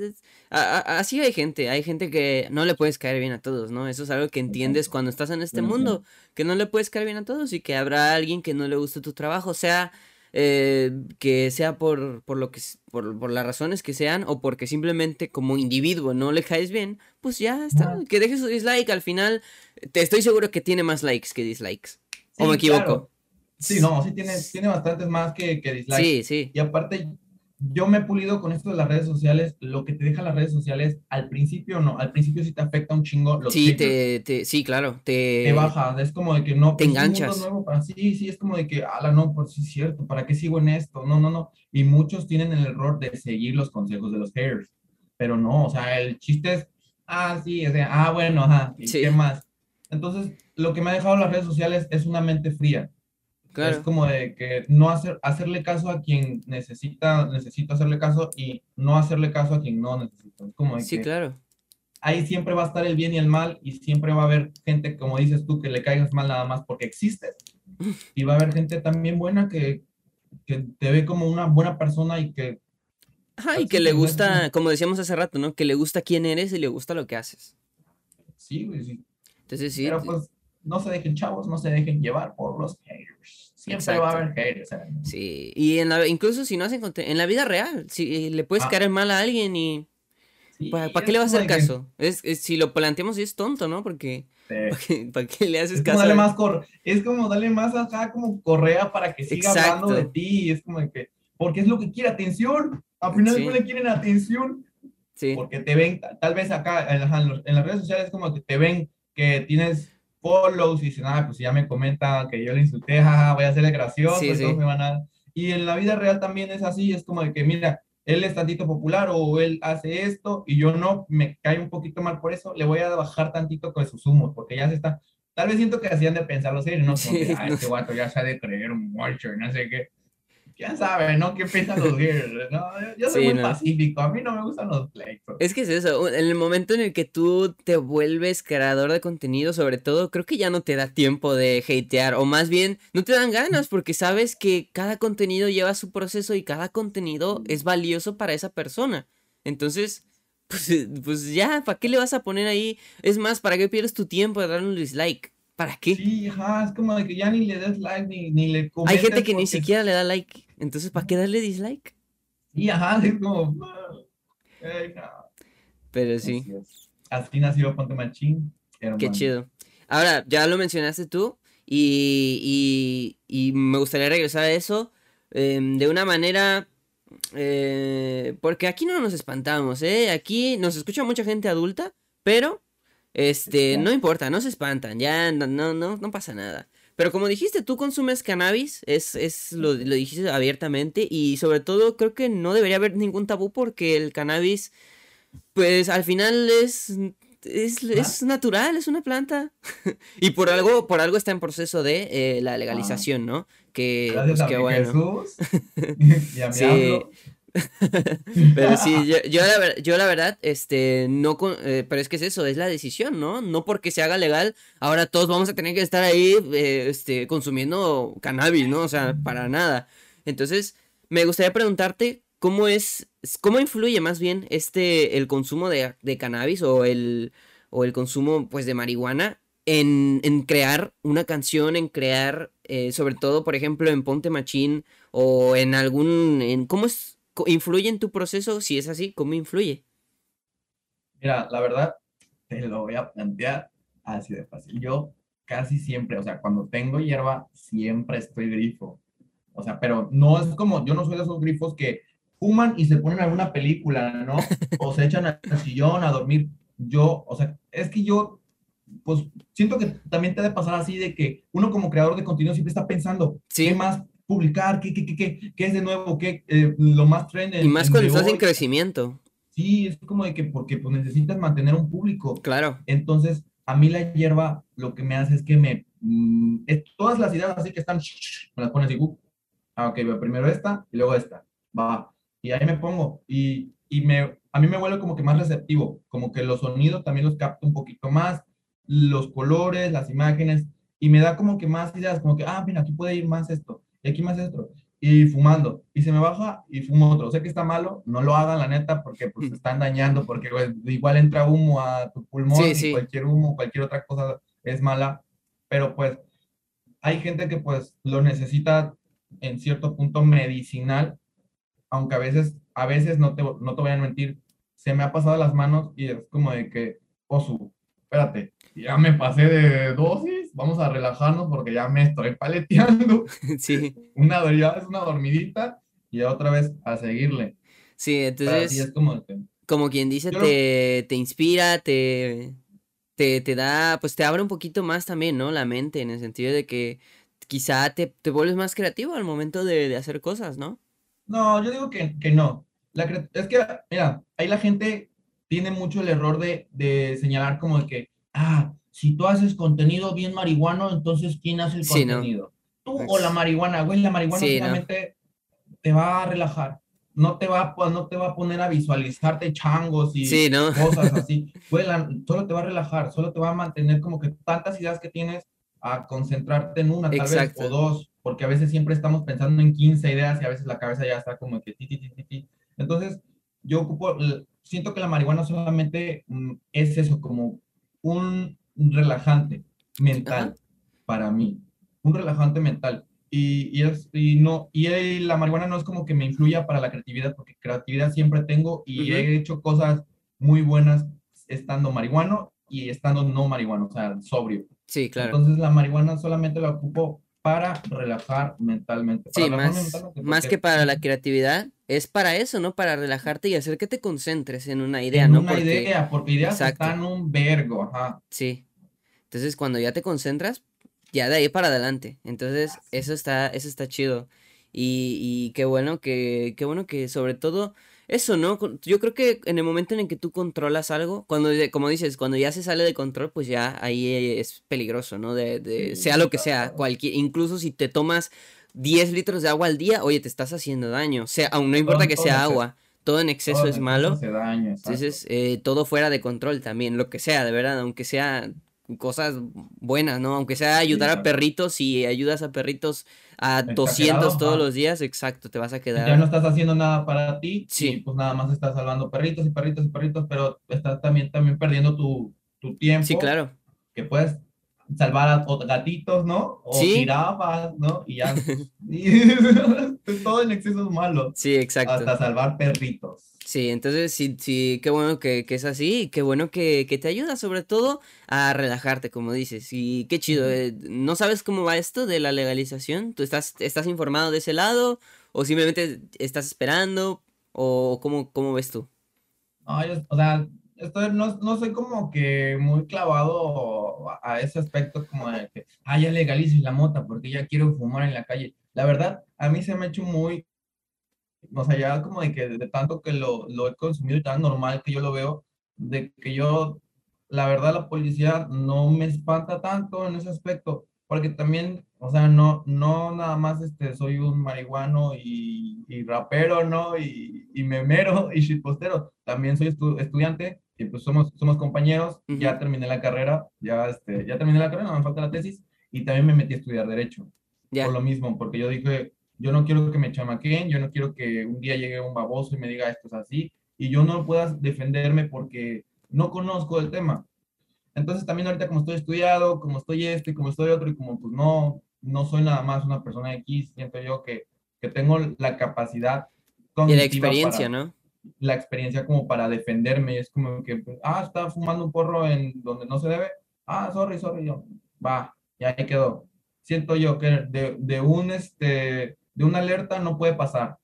S1: así hay gente, hay gente que no le puedes caer bien a todos, ¿no? Eso es algo que entiendes cuando estás en este mundo, que no le puedes caer bien a todos y que habrá alguien que no le guste tu trabajo, sea eh, que sea por, por lo que por, por, las razones que sean o porque simplemente como individuo no le caes bien, pues ya está, que deje su dislike, al final te estoy seguro que tiene más likes que dislikes. ¿O me equivoco?
S2: Sí, no, sí tiene, tiene bastantes más que, que dislikes.
S1: Sí, sí.
S2: Y aparte, yo me he pulido con esto de las redes sociales, lo que te deja las redes sociales, al principio no, al principio sí te afecta un chingo
S1: los Sí, te, te, sí, claro, te...
S2: Te baja, es como de que no...
S1: Te pues, enganchas.
S2: Nuevo para, sí, sí, es como de que, ala, no, pues sí es cierto, ¿para qué sigo en esto? No, no, no. Y muchos tienen el error de seguir los consejos de los haters, pero no, o sea, el chiste es, ah, sí, o sea, ah, bueno, ajá, ¿y qué más? Entonces, lo que me ha dejado las redes sociales es una mente fría es como de que no hacer, hacerle caso a quien necesita, necesita hacerle caso y no hacerle caso a quien no necesita. como
S1: sí, claro.
S2: Ahí siempre va a estar el bien y el mal y siempre va a haber gente, como dices tú, que le caigas mal nada más porque existes. Y va a haber gente también buena que, que te ve como una buena persona y que...
S1: Ajá, y que le gusta, como decíamos hace rato, ¿no? Que le gusta quién eres y le gusta lo que haces.
S2: Sí, güey, sí.
S1: Entonces sí.
S2: Pero pues no se dejen chavos, no se dejen llevar por los haters. Siempre va a haber haters.
S1: Sí, y en la, incluso si no hacen en la vida real, si le puedes ah. caer mal a alguien y... ¿Para, qué le vas a hacer caso? Es, si lo planteamos es tonto, ¿no? Porque... ¿para, qué, le haces caso?
S2: más es como darle más acá como correa para que siga hablando de ti. Es como que... Porque es lo que quiere atención. Al final no le quieren atención.
S1: Sí.
S2: Porque te ven, tal vez acá en, en las redes sociales como que te ven que tienes follows y dicen, ah, pues ya me comentan que yo le insulté, jaja, voy a hacerle gracioso, y me van a... Y en la vida real también es así, es como de que, mira, él es tantito popular o él hace esto y yo no, me cae un poquito mal por eso, le voy a bajar tantito con sus humos, porque ya se está... Tal vez siento que hacían de pensar los seres, ¿no? Como que, ah, este guato ya se ha de creer un watcher, no sé qué ya saben, ¿no? ¿Qué piensan los girls? No, yo soy muy pacífico, a mí no me gustan los pleitos.
S1: Es que es eso, en el momento en el que tú te vuelves creador de contenido, sobre todo, creo que ya no te da tiempo de hatear, o más bien, no te dan ganas, porque sabes que cada contenido lleva su proceso y cada contenido es valioso para esa persona. Entonces, pues, pues ya, ¿para qué le vas a poner ahí? Es más, ¿para qué pierdes tu tiempo de darle un dislike? ¿Para qué?
S2: Sí, ajá, es como de que ya ni le des like ni, ni le
S1: Hay gente que ni siquiera le da like, entonces ¿para qué darle dislike?
S2: Sí, ajá, es como...
S1: Pero sí.
S2: Así, nació Ponte Machín.
S1: Qué chido. Ahora, ya lo mencionaste tú y, y, me gustaría regresar a eso em, de una manera... Eh, porque aquí no nos espantamos, ¿eh? Aquí nos escucha mucha gente adulta, pero este, no importa, no se espantan, ya no, no, no pasa nada. Pero como dijiste, tú consumes cannabis, es, es lo, lo, dijiste abiertamente y sobre todo creo que no debería haber ningún tabú porque el cannabis, pues al final es, es, natural, es una planta. y por algo, por algo está en proceso de eh, la legalización, ¿no? Que, pues, que bueno. sí. pero sí, yo, la, verdad, este, no, eh, pero es que es eso, es la decisión, ¿no? No porque se haga legal, ahora todos vamos a tener que estar ahí, eh, este, consumiendo cannabis, ¿no? O sea, para nada. Entonces, me gustaría preguntarte, ¿cómo es, cómo influye más bien este, el consumo de, cannabis o el, o el consumo, pues, de marihuana en, en, crear una canción, en crear, eh, sobre todo, por ejemplo, en Ponte Machín o en algún, en, ¿cómo es, ¿Influye en tu proceso? Si es así, ¿cómo influye?
S2: Mira, la verdad, te lo voy a plantear así de fácil. Yo casi siempre, o sea, cuando tengo hierba, siempre estoy grifo. O sea, pero no es como, yo no soy de esos grifos que fuman y se ponen a alguna película, ¿no? O se echan al sillón a dormir. Yo, o sea, es que yo, pues siento que también te debe pasar así de que uno como creador de contenido siempre está pensando, ¿qué más publicar, qué, qué, qué, qué, es de nuevo, qué eh, lo más trend.
S1: y más cuando estás en crecimiento.
S2: Sí, es como de que porque pues, necesitas mantener un público.
S1: Claro.
S2: Entonces, a mí la hierba lo que me hace es que me... Mm, todas las ideas así que están, me las pones y, uh, ah, ok, primero esta y luego esta, va. Y ahí me pongo y, y me, a mí me vuelve como que más receptivo, como que los sonidos también los capto un poquito más, los colores, las imágenes, y me da como que más ideas, como que, ah, mira, aquí puede ir más esto y aquí más esto, y fumando, y se me baja y fumo otro. Sé que está malo, no lo hagan la neta porque pues están dañando, porque igual entra humo a tu pulmón y cualquier humo, cualquier otra cosa es mala, pero pues hay gente que pues lo necesita en cierto punto medicinal, aunque a veces, a veces no te, no te voy a mentir, se me ha pasado las manos y es como de que, osu, espérate, ya me pasé de dosis, vamos a relajarnos porque ya me estoy paleteando.
S1: Sí.
S2: Una ya es una dormidita y otra vez a seguirle.
S1: Sí, entonces. Es como, como quien dice, te, te inspira, te, te, te, da, pues te abre un poquito más también, ¿no? La mente, en el sentido de que quizá te, te vuelves más creativo al momento de, de, hacer cosas, ¿no?
S2: No, yo digo que, que no. La, es que, mira, ahí la gente tiene mucho el error de, de señalar como de que, ah, si tú haces contenido bien marihuano, entonces ¿quién hace el contenido? Tú o la marihuana, güey, la marihuana solamente te va a relajar. No te, va, no te va a poner a visualizarte changos y cosas así. Güey, solo te va a relajar, solo te va a mantener como que tantas ideas que tienes a concentrarte en una, tal vez, o dos, porque a veces siempre estamos pensando en 15 ideas y a veces la cabeza ya está como que ti, ti, ti, ti. Entonces, yo ocupo, siento que la marihuana solamente mm, es eso, como un relajante mental para mí, un relajante mental. Y, y, es, y no, y la marihuana no es como que me influya para la creatividad, porque creatividad siempre tengo y he hecho cosas muy buenas estando marihuano y estando no marihuano, o sea, sobrio.
S1: Sí, claro.
S2: Entonces la marihuana solamente la ocupo para relajar mentalmente.
S1: sí, más, más que para la creatividad, es para eso, ¿no? Para relajarte y hacer que te concentres en una idea,
S2: en
S1: ¿no?
S2: Una idea, porque ideas están un vergo, ajá.
S1: Sí. Entonces, cuando ya te concentras, ya de ahí para adelante. Entonces, eso está, eso está chido. Y, y qué bueno que, qué bueno que sobre todo eso, ¿no? Yo creo que en el momento en el que tú controlas algo, cuando, como dices, cuando ya se sale de control, pues ya ahí es peligroso, ¿no? De, de sea lo que sea, cualquier, incluso si te tomas 10 litros de agua al día, oye, te estás haciendo daño. O sea, aún no importa que sea agua, todo en exceso es malo. Entonces, eh, todo fuera de control también, lo que sea, de verdad, aunque sea cosas buenas, ¿no? Aunque sea ayudar a perritos y ayudas a perritos a 200 todos los días, exacto, te vas a quedar.
S2: Ya no estás haciendo nada para ti, sí. pues nada más estás salvando perritos y perritos y perritos, pero estás también, también perdiendo tu, tu tiempo.
S1: Sí, claro.
S2: Que puedes salvar a gatitos, ¿no? O jirafas, ¿no? Y ya. todo en exceso es malo.
S1: Sí, exacto.
S2: Hasta salvar perritos.
S1: Sí, entonces sí, sí, qué bueno que, que es así, y qué bueno que, que, te ayuda sobre todo a relajarte, como dices, y qué chido. Eh, ¿No sabes cómo va esto de la legalización? ¿Tú estás, estás informado de ese lado o simplemente estás esperando o cómo, cómo ves tú?
S2: No, o sea, estoy, no, no soy como que muy clavado a ese aspecto como de que, ah, ya legalices la mota porque ya quiero fumar en la calle. La verdad, a mí se me ha hecho muy, o sea, ya como de que de tanto que lo, lo he consumido y tan normal que yo lo veo, de que yo, la verdad, la policía no me espanta tanto en ese aspecto, porque también, o sea, no, no nada más este, soy un marihuano y, y rapero, ¿no? Y, y memero y shitpostero, también soy estudiante y pues somos, somos compañeros, ya terminé la carrera, ya, este, ya terminé la carrera, no me falta la tesis, y también me metí a estudiar Derecho. Por lo mismo, porque yo dije, yo no quiero que me chamaquen, yo no quiero que un día llegue un baboso y me diga esto es así, y yo no pueda defenderme porque no conozco el tema. Entonces también ahorita como estoy estudiado, como estoy este, como estoy otro, y como pues no, no soy nada más una persona X, siento yo que, que tengo la capacidad.
S1: Y la experiencia, ¿no?
S2: la experiencia como para defenderme. Es como que, ah, está fumando un porro en donde no se debe. Ah, sorry, sorry, yo. Va, ya ahí quedó. Siento yo que de, de un, este, de una alerta no puede pasar.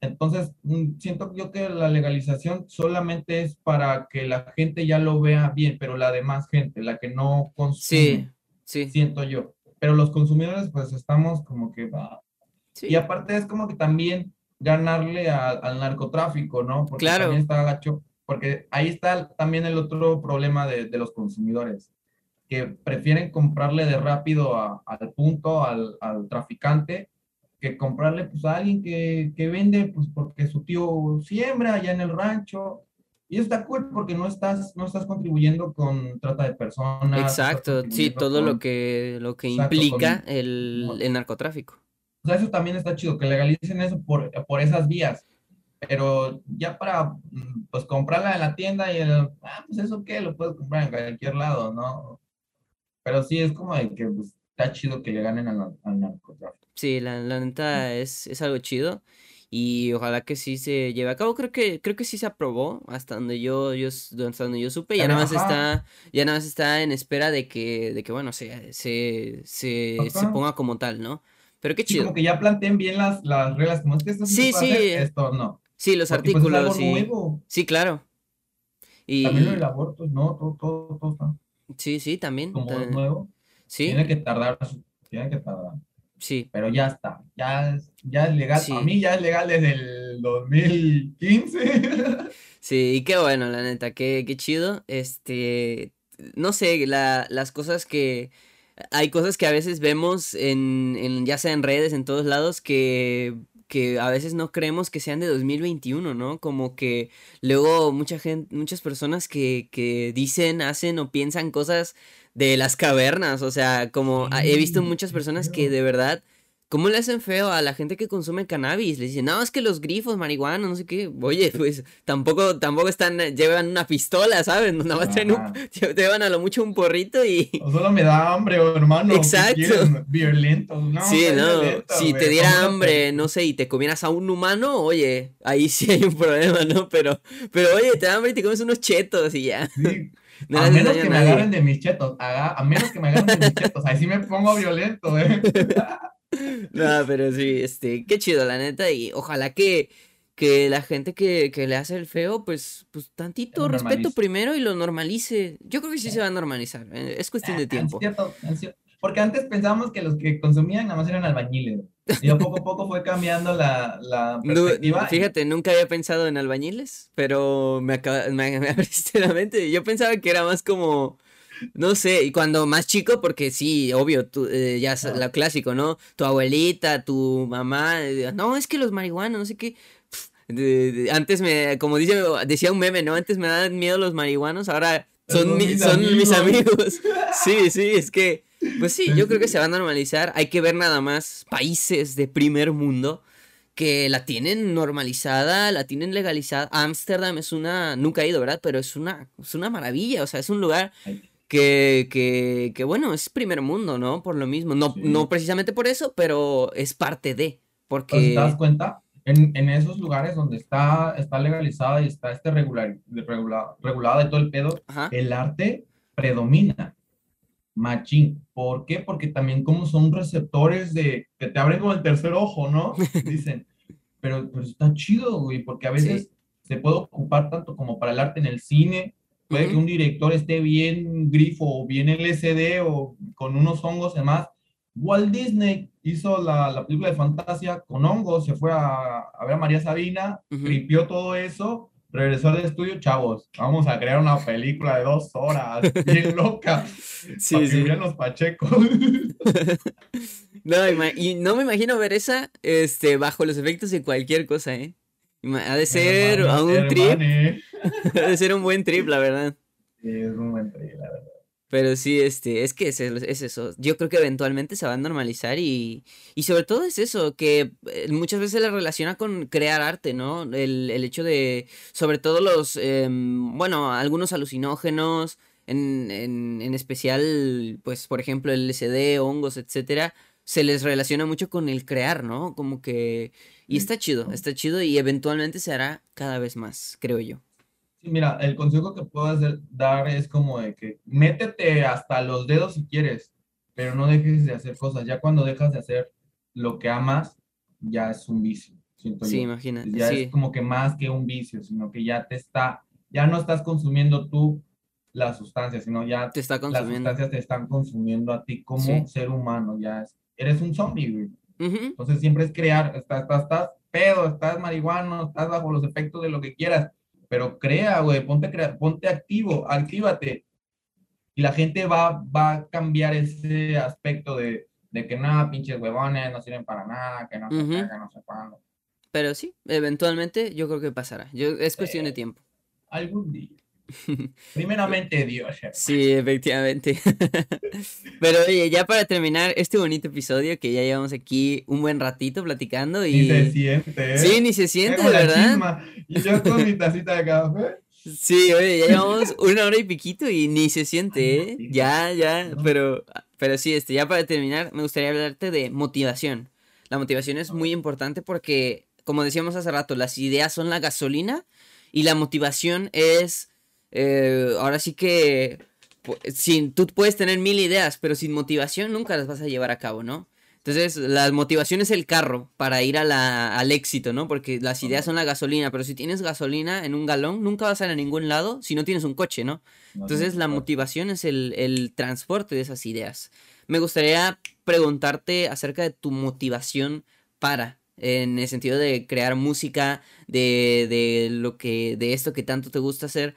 S2: Entonces, mm, siento yo que la legalización solamente es para que la gente ya lo vea bien, pero la demás gente, la que no consume, sí, siento yo. Pero los consumidores, pues estamos como que va. Y aparte es como que también ganarle al narcotráfico, ¿no? Porque claro. también está gacho, porque ahí está también el otro problema de, de los consumidores, que prefieren comprarle de rápido al punto, al, al, traficante, que comprarle pues a alguien que, que, vende, pues porque su tío siembra allá en el rancho. Y está cool porque no estás, no estás contribuyendo con trata de personas.
S1: Exacto, sí, todo lo que, lo que implica el, el narcotráfico.
S2: O sea, eso también está chido, que legalicen eso por, por esas vías. Pero ya para, pues, comprarla en la tienda y el, ah, pues eso qué, lo puedes comprar en cualquier lado, ¿no? Pero sí, es como de que pues, está chido que le ganen al, narcotráfico.
S1: Sí, la, la neta es, es algo chido y ojalá que sí se lleve a cabo. Creo que creo que sí se aprobó hasta donde yo yo hasta donde yo supe. Ya nada más está ya nada más está en espera de que de que bueno se se, se, se ponga como tal, ¿no? Pero qué chido.
S2: como que ya planteen bien las, las reglas, como es que esto sí, sí. esto no.
S1: Sí, los pues, artículos. sí. sí, claro.
S2: Y... También el aborto, ¿no? Todo, todo, todo está.
S1: Sí, sí, también.
S2: Como es nuevo. Sí. Tiene que tardar, tiene que tardar.
S1: Sí.
S2: Pero ya está, ya es, ya es legal. A mí ya es legal desde el 2015.
S1: sí, y qué bueno, la neta, qué, qué chido. Este, no sé, la, las cosas que hay cosas que a veces vemos en, en, ya sea en redes, en todos lados, que, que a veces no creemos que sean de 2021, ¿no? Como que luego mucha gente, muchas personas que, que dicen, hacen o piensan cosas de las cavernas, o sea, como he visto muchas personas que de verdad ¿Cómo le hacen feo a la gente que consume cannabis? Le dicen, no, es que los grifos, marihuana, no sé qué. Oye, pues tampoco, tampoco están, llevan una pistola, ¿sabes? Nada más traen un, llevan a lo mucho un porrito y.
S2: O solo me da hambre, hermano. Exacto. Violento, no.
S1: Sí, no. si te diera hambre, no sé, y te comieras a un humano, oye, ahí sí hay un problema, ¿no? Pero, pero oye, te da hambre y te comes unos chetos y ya. Sí.
S2: A menos que me agarren de mis chetos, a, a menos que me agarren de mis chetos, ahí sí me pongo violento, ¿eh?
S1: no, pero sí, este, qué chido, la neta, y ojalá que, que la gente que, que le hace el feo, pues, pues tantito respeto primero y lo normalice. Yo creo que sí se va a normalizar, eh, es cuestión de ah, tiempo.
S2: Porque antes pensábamos que los que consumían nada más eran albañiles. Y a poco a poco fue cambiando la, la perspectiva.
S1: fíjate, nunca había pensado en albañiles, pero me, acaba, me, me abriste la mente. Yo pensaba que era más como no sé, y cuando más chico, porque sí, obvio, tú, eh, ya lo clásico, ¿no? Tu abuelita, tu mamá, eh, no, es que los marihuanos, no sé qué. antes me, como dice, decía un meme, ¿no? Antes me daban miedo los marihuanos, ahora son, mis, son amigos. mis amigos. Sí, sí, es que, pues sí, yo creo que se va a normalizar. Hay que ver nada más países de primer mundo que la tienen normalizada, la tienen legalizada. Ámsterdam es una, nunca he ido, ¿verdad? Pero es una, es una maravilla, o sea, es un lugar que, que, que, bueno, es primer mundo, ¿no? Por lo mismo. No, no precisamente por eso, pero es parte de. Porque... ¿Te
S2: das cuenta? En, en, esos lugares donde está, está legalizada y está este regular, regular, regulada y todo el pedo, el arte predomina. Machín. ¿Por qué? Porque también como son receptores de que te abren como el tercer ojo, ¿no? Dicen, pero, pero está chido, güey, porque a veces se puede ocupar tanto como para el arte en el cine, puede que un director esté bien grifo o bien LCD o con unos hongos y demás. Walt Disney hizo la, la, película de fantasía con hongos, se fue a, a ver a María Sabina, limpió todo eso, regresó al estudio, chavos, vamos a crear una película de dos horas, bien loca, sí, para sí. que los pachecos.
S1: no, y no me imagino ver esa este, bajo los efectos de cualquier cosa, ¿eh? Ha de ser un trip. ha de ser un buen trip, la verdad.
S2: Sí, es un buen trip, la verdad.
S1: Pero sí, este, es que es, es, eso. Yo creo que eventualmente se va a normalizar y, y sobre todo es eso, que eh, muchas veces se le relaciona con crear arte, ¿no? El, el hecho de, sobre todo los, em, bueno, algunos alucinógenos, en, en, en especial, pues, por ejemplo, el LSD, hongos, etcétera, se les relaciona mucho con el crear, ¿no? Como que... Y está chido, está chido y eventualmente se hará cada vez más, creo yo.
S2: Sí, mira, el consejo que puedo hacer, dar es como de que métete hasta los dedos si quieres, pero no dejes de hacer cosas. Ya cuando dejas de hacer lo que amas, ya es un vicio, siento
S1: sí, imagina.
S2: Ya es como que más que un vicio, sino que ya te está, ya no estás consumiendo tú la sustancia, sino ya
S1: te está
S2: las sustancias te están consumiendo a ti como ser humano, ya es eres un zombie, güey. Entonces siempre es crear, estás, estás, estás pedo, estás marihuano, estás bajo los efectos de lo que quieras, pero crea, güey, ponte, ponte activo, actívate. Y la gente va, va a cambiar ese aspecto de, de que nada, pinches huevones, no sirven para nada, que no se uh no sé cuándo.
S1: Pero sí, eventualmente yo creo que pasará. Yo, es cuestión de tiempo.
S2: Algún día. Primeramente Dios.
S1: Sí, efectivamente. Pero oye, ya para terminar este bonito episodio que ya llevamos aquí un buen ratito platicando y...
S2: Ni se siente, ¿eh?
S1: Sí, ni se siente, ¿verdad?
S2: Y yo con mi tacita de café.
S1: Sí, oye, ya llevamos una hora y piquito y ni se siente, ¿eh? Ya, ya, pero, pero sí, este, ya para terminar, me gustaría hablarte de motivación. La motivación es muy importante porque, como decíamos hace rato, las ideas son la gasolina y la motivación es eh, ahora sí que sin, tú puedes tener mil ideas, pero sin motivación nunca las vas a llevar a cabo, ¿no? Entonces, la motivación es el carro para ir a la, al éxito, ¿no? Porque las ideas son la gasolina, pero si tienes gasolina en un galón, nunca vas a ir a ningún lado si no tienes un coche, ¿no? Entonces, la motivación es el, el transporte de esas ideas. Me gustaría preguntarte acerca de tu motivación para, en el sentido de crear música, de, de lo que, de esto que tanto te gusta hacer.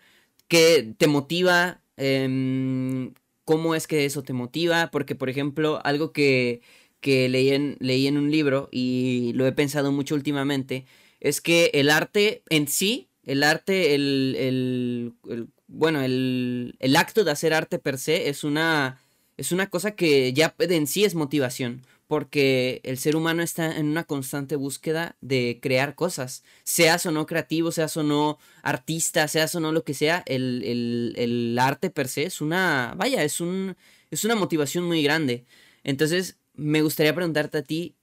S1: ¿Qué te motiva? Em, ¿Cómo es que eso te motiva? Porque, por ejemplo, algo que, que leí, en, leí en un libro y lo he pensado mucho últimamente, es que el arte en sí, el arte, el, el, el bueno, el, el, acto de hacer arte per se es una, es una cosa que ya en sí es motivación porque el ser humano está en una constante búsqueda de crear cosas, seas o no creativo, seas o no artista, seas o no lo que sea, el, arte per se es una, vaya, es, un, es una motivación muy grande. Entonces, me gustaría preguntarte a ti,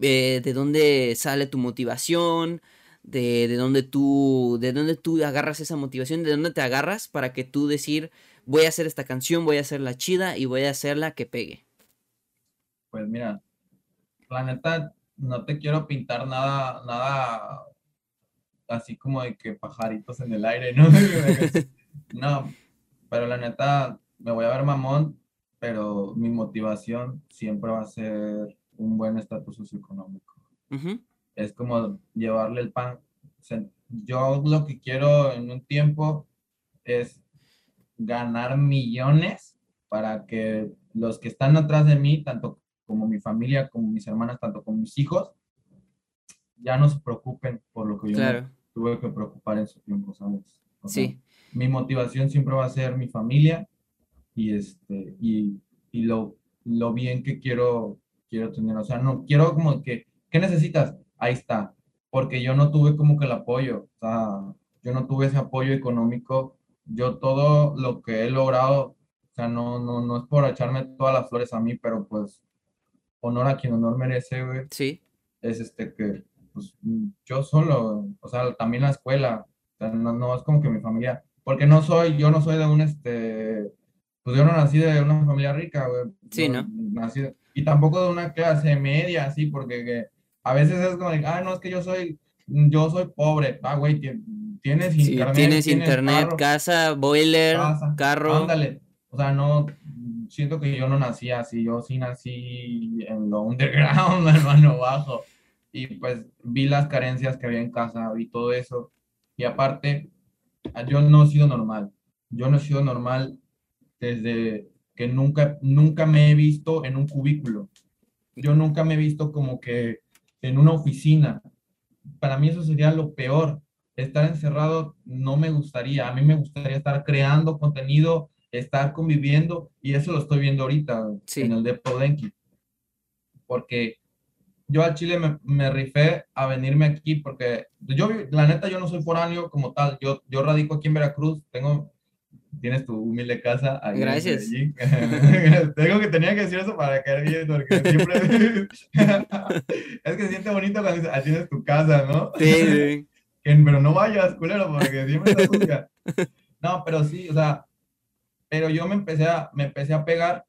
S1: eh, ¿de dónde sale tu motivación? De, de, dónde tú, de dónde tú agarras esa motivación, de dónde te agarras para que tú decir, voy a hacer esta canción, voy a hacerla chida y voy a hacerla que pegue.
S2: Pues mira, la neta, no te quiero pintar nada, nada así como de que pajaritos en el aire, ¿no? no, pero la neta, me voy a ver mamón, pero mi motivación siempre va a ser un buen estatus socioeconómico. Es como llevarle el pan. yo lo que quiero en un tiempo es ganar millones para que los que están atrás de mí, tanto como mi familia, como mis hermanas, tanto como mis hijos, ya no se preocupen por lo que yo tuve que preocupar en su tiempo, ¿sabes?
S1: sí.
S2: mi motivación siempre va a ser mi familia y, este, y, y lo, lo bien que quiero, quiero tener. O sea, no quiero como que, ¿qué necesitas? Ahí está. Porque yo no tuve como que el apoyo, o sea, yo no tuve ese apoyo económico. Yo todo lo que he logrado O sea, no, no, no es por echarme todas las flores a mí, pero pues honor a quien honor merece, güey.
S1: Sí.
S2: Es este que, pues, yo solo, o sea, también la escuela, o sea, no, no es como que mi familia, porque no soy, yo no soy de un, este, pues yo no nací de una familia rica, güey.
S1: Sí, ¿no?
S2: Nací y tampoco de una clase media, así, porque a veces es como, ah, no, es que yo soy, yo soy pobre, ah, güey, tienes internet.
S1: Tienes, internet, casa, boiler, carro.
S2: Ándale, o sea, no, siento que yo no nací así, yo sí nací en lo underground, hermano, bajo. Y pues vi las carencias que había en casa, vi todo eso. Y aparte, yo no he sido normal. Yo no he sido normal desde que nunca, nunca me he visto en un cubículo. Yo nunca me he visto como que en una oficina. Para mí eso sería lo peor. Estar encerrado no me gustaría. A mí me gustaría estar creando contenido, estar conviviendo y eso lo estoy viendo ahorita en el Depo Denki. Porque yo al Chile me, me, rifé a venirme aquí porque yo, la neta, yo no soy foráneo como tal. Yo, yo radico aquí en Veracruz, tengo tienes tu humilde casa.
S1: Gracias.
S2: Tengo que tenía que decir eso para caer bien, porque siempre es que se siente bonito cuando dices, ah, tienes tu casa, ¿no?
S1: Sí, sí.
S2: pero no vayas, culero, porque siempre está sucia. No, pero sí, o sea, pero yo me empecé a, me empecé a pegar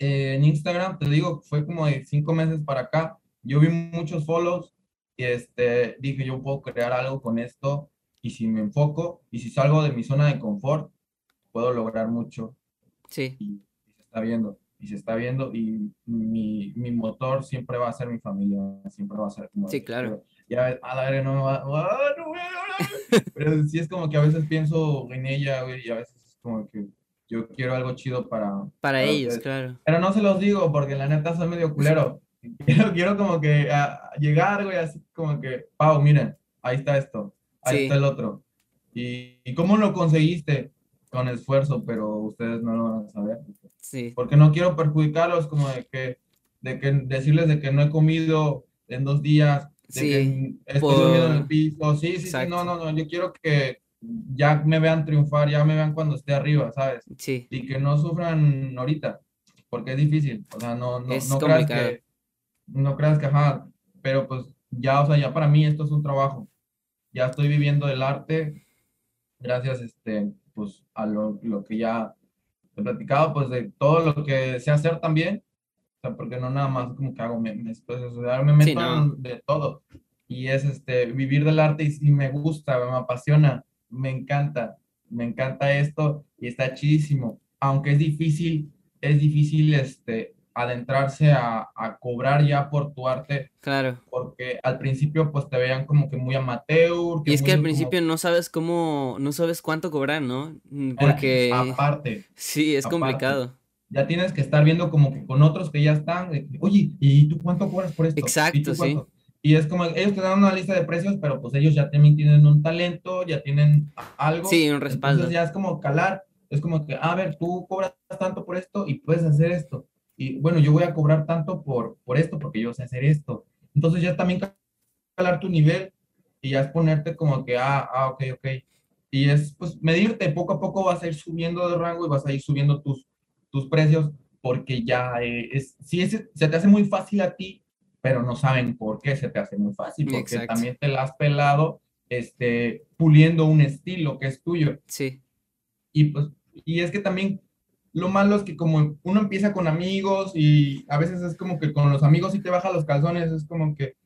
S2: eh, en Instagram, te digo, fue como de cinco meses para acá. Yo vi muchos follows y este, dije, yo puedo crear algo con esto y si me enfoco y si salgo de mi zona de confort, puedo lograr mucho.
S1: Sí.
S2: Y, se está viendo, y se está viendo, y mi, mi, motor siempre va a ser mi familia, siempre va a ser como...
S1: Sí, claro.
S2: Ya, a la no me va, ah, no Pero sí es como que a veces pienso en ella, güey, y a veces es como que yo quiero algo chido para...
S1: Para, ellos, claro.
S2: Pero no se los digo porque la neta soy medio culero. Quiero, quiero como que a, llegar, güey, así como que, Pau, miren, ahí está esto, ahí está el otro. ¿Y, ¿Y cómo lo conseguiste? con esfuerzo, pero ustedes no lo van a saber.
S1: Sí.
S2: Porque no quiero perjudicarlos como de que, de que decirles de que no he comido en dos días, de que estoy durmiendo en el piso. Sí, sí, sí, no, no, no, yo quiero que ya me vean triunfar, ya me vean cuando esté arriba, ¿sabes?
S1: Sí.
S2: Y que no sufran ahorita, porque es difícil. O sea, no, no, no creas que, no creas que, ajá, pero pues ya, o sea, ya para mí esto es un trabajo. Ya estoy viviendo el arte, gracias, este, pues a lo, lo, que ya he platicado, pues de todo lo que sé hacer también, o sea, porque no nada más como que hago memes, pues me meto de todo. Y es este, vivir del arte y, y, me gusta, me apasiona, me encanta, me encanta esto y está chidísimo. Aunque es difícil, es difícil este, adentrarse a, a, cobrar ya por tu arte.
S1: Claro.
S2: Porque al principio pues te veían como que muy amateur.
S1: y es que al principio no sabes cómo, no sabes cuánto cobrar, ¿no? Mm, porque...
S2: Aparte.
S1: Sí, es complicado.
S2: Ya tienes que estar viendo como que con otros que ya están, oye, ¿y tú cuánto cobras por esto?
S1: Exacto, sí.
S2: Y es como, ellos te dan una lista de precios, pero pues ellos ya también tienen un talento, ya tienen algo.
S1: Sí, un respaldo.
S2: Entonces ya es como calar, es como que, a ver, tú cobras tanto por esto y puedes hacer esto y bueno, yo voy a cobrar tanto por, por esto, porque yo sé hacer esto. Entonces ya también calar tu nivel y ya es ponerte como que, ah, ah, ok, ok. Y es pues medirte, poco a poco vas a ir subiendo de rango y vas a ir subiendo tus, tus precios porque ya eh, es, si se te hace muy fácil a ti, pero no saben por qué se te hace muy fácil, porque también te la has pelado este, puliendo un estilo que es tuyo.
S1: Sí.
S2: Y pues, y es que también lo malo es que como uno empieza con amigos y a veces es como que con los amigos sí te baja los calzones, es como que,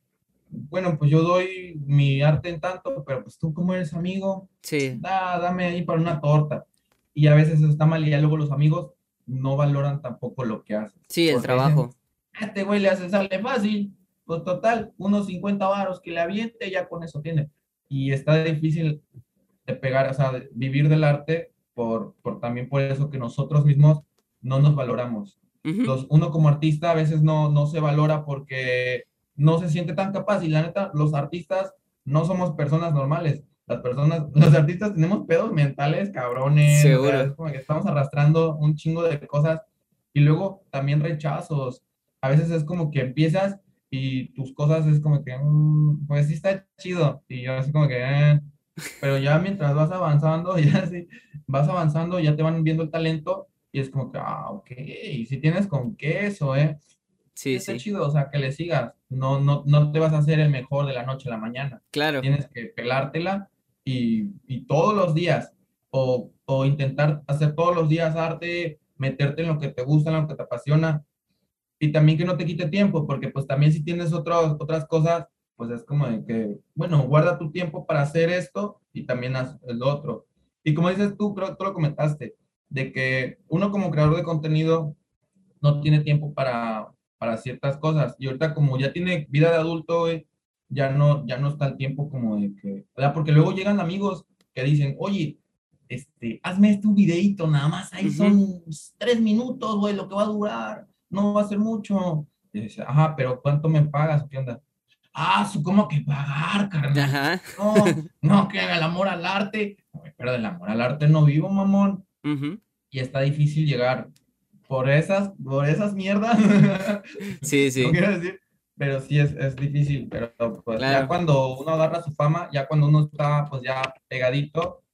S2: bueno, pues yo doy mi arte en tanto, pero pues tú como eres amigo,
S1: sí.
S2: da, dame ahí para una torta. Y a veces está mal y ya luego los amigos no valoran tampoco lo que haces.
S1: Sí, el trabajo.
S2: a este güey le hace sale fácil. Pues total, unos 50 varos que le aviente, ya con eso tiene. Y está difícil de pegar, o sea, vivir del arte por, por también por eso que nosotros mismos no nos valoramos. Los, uno como artista a veces no, no se valora porque no se siente tan capaz y la neta, los artistas no somos personas normales. Las personas, los artistas tenemos pedos mentales, cabrones.
S1: Seguro.
S2: como que estamos arrastrando un chingo de cosas y luego también rechazos. A veces es como que empiezas y tus cosas es como que, mm, pues sí está chido. Y yo así como que, eh, pero ya mientras vas avanzando, ya sí, vas avanzando, ya te van viendo el talento Y es como que, ah, ok, y si tienes con queso, ¿eh? Sí, está chido, o sea, que le sigas. No, no, no te vas a hacer el mejor de la noche a la mañana. Claro. Tienes que pelártela y, y todos los días, o, o, intentar hacer todos los días arte, meterte en lo que te gusta, en lo que te apasiona, y también que no te quite tiempo, porque pues también si tienes otras otras cosas, pues es como de que, bueno, guarda tu tiempo para hacer esto y también haz el otro. Y como dices tú, creo que tú lo comentaste, de que uno como creador de contenido no tiene tiempo para, para ciertas cosas. Y ahorita como ya tiene vida de adulto, ya no, ya no está el tiempo como de que, ¿verdad? Porque luego llegan amigos que dicen, oye, este, hazme este videito, nada más, ahí son tres minutos, güey, lo que va a durar, no va a ser mucho. Y dice, ajá, pero ¿cuánto me pagas? ¿Qué onda? Ah, ¿cómo que pagar, carnal? No, no, que haga el amor al arte. Pero del amor al arte no vivo, mamón. Y está difícil llegar por esas, por esas mierdas. sí, sí. No quiero decir, pero sí es, es difícil. Pero pues ya cuando uno agarra su fama, ya cuando uno está pues ya pegadito,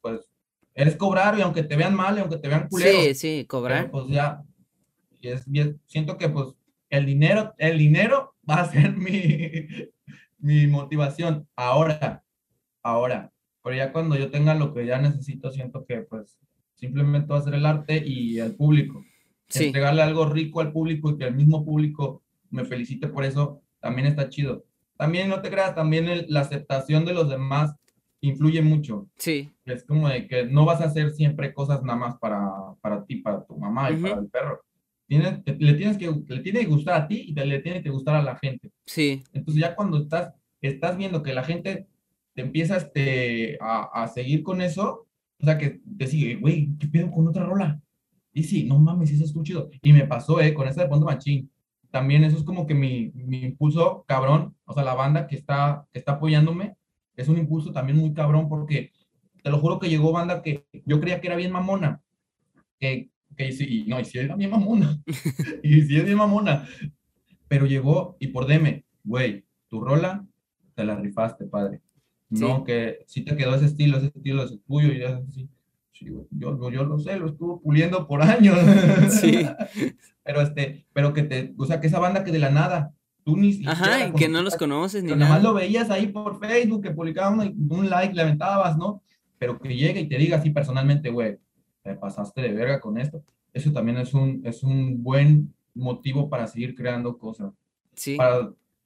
S2: pues eres cobrar y aunque te vean mal y aunque te vean culero. Sí, sí, cobrar. pues ya, y es bien, siento que pues el dinero, el dinero va a ser mi, mi motivación. Ahora, ahora, pero ya cuando yo tenga lo que ya necesito, siento que pues simplemente va a ser el arte y el público. Entregarle algo rico al público y que el mismo público me felicite por eso, también está chido. También no te creas, también la aceptación de los demás influye mucho. Sí. Es como de que no vas a hacer siempre cosas nada más para, para ti, para tu mamá y para el perro. Tienes, le, tienes que, le tiene que gustar a ti y le tiene que gustar a la gente. Sí. Entonces ya cuando estás, estás viendo que la gente te empieza este, a, a seguir con eso, o sea, que te sigue, güey, ¿qué pedo con otra rola? Y sí, no mames, eso es muy chido. Y me pasó, eh, con esa de Ponto Machín. También eso es como que mi, mi impulso cabrón, o sea, la banda que está, que está apoyándome, es un impulso también muy cabrón porque te lo juro que llegó banda que yo creía que era bien mamona, que, que y, no, y si era bien mamona, y si es bien mamona, pero llegó y por deme, güey, tu rola, te la rifaste, padre. No, que si te quedó ese estilo, ese estilo es tuyo y ya así. Sí, yo, yo lo sé, lo estuvo puliendo por años. Sí. pero este, pero que te, o sea, que esa banda que de la nada, tú ni
S1: Ajá, que no los conoces
S2: ni nada. Nada más lo veías ahí por Facebook, que publicaban un, un like, le aventabas, ¿no? Pero que llegue y te diga así personalmente, güey, te pasaste de verga con esto. Eso también es un, es un buen motivo para seguir creando cosas. Sí.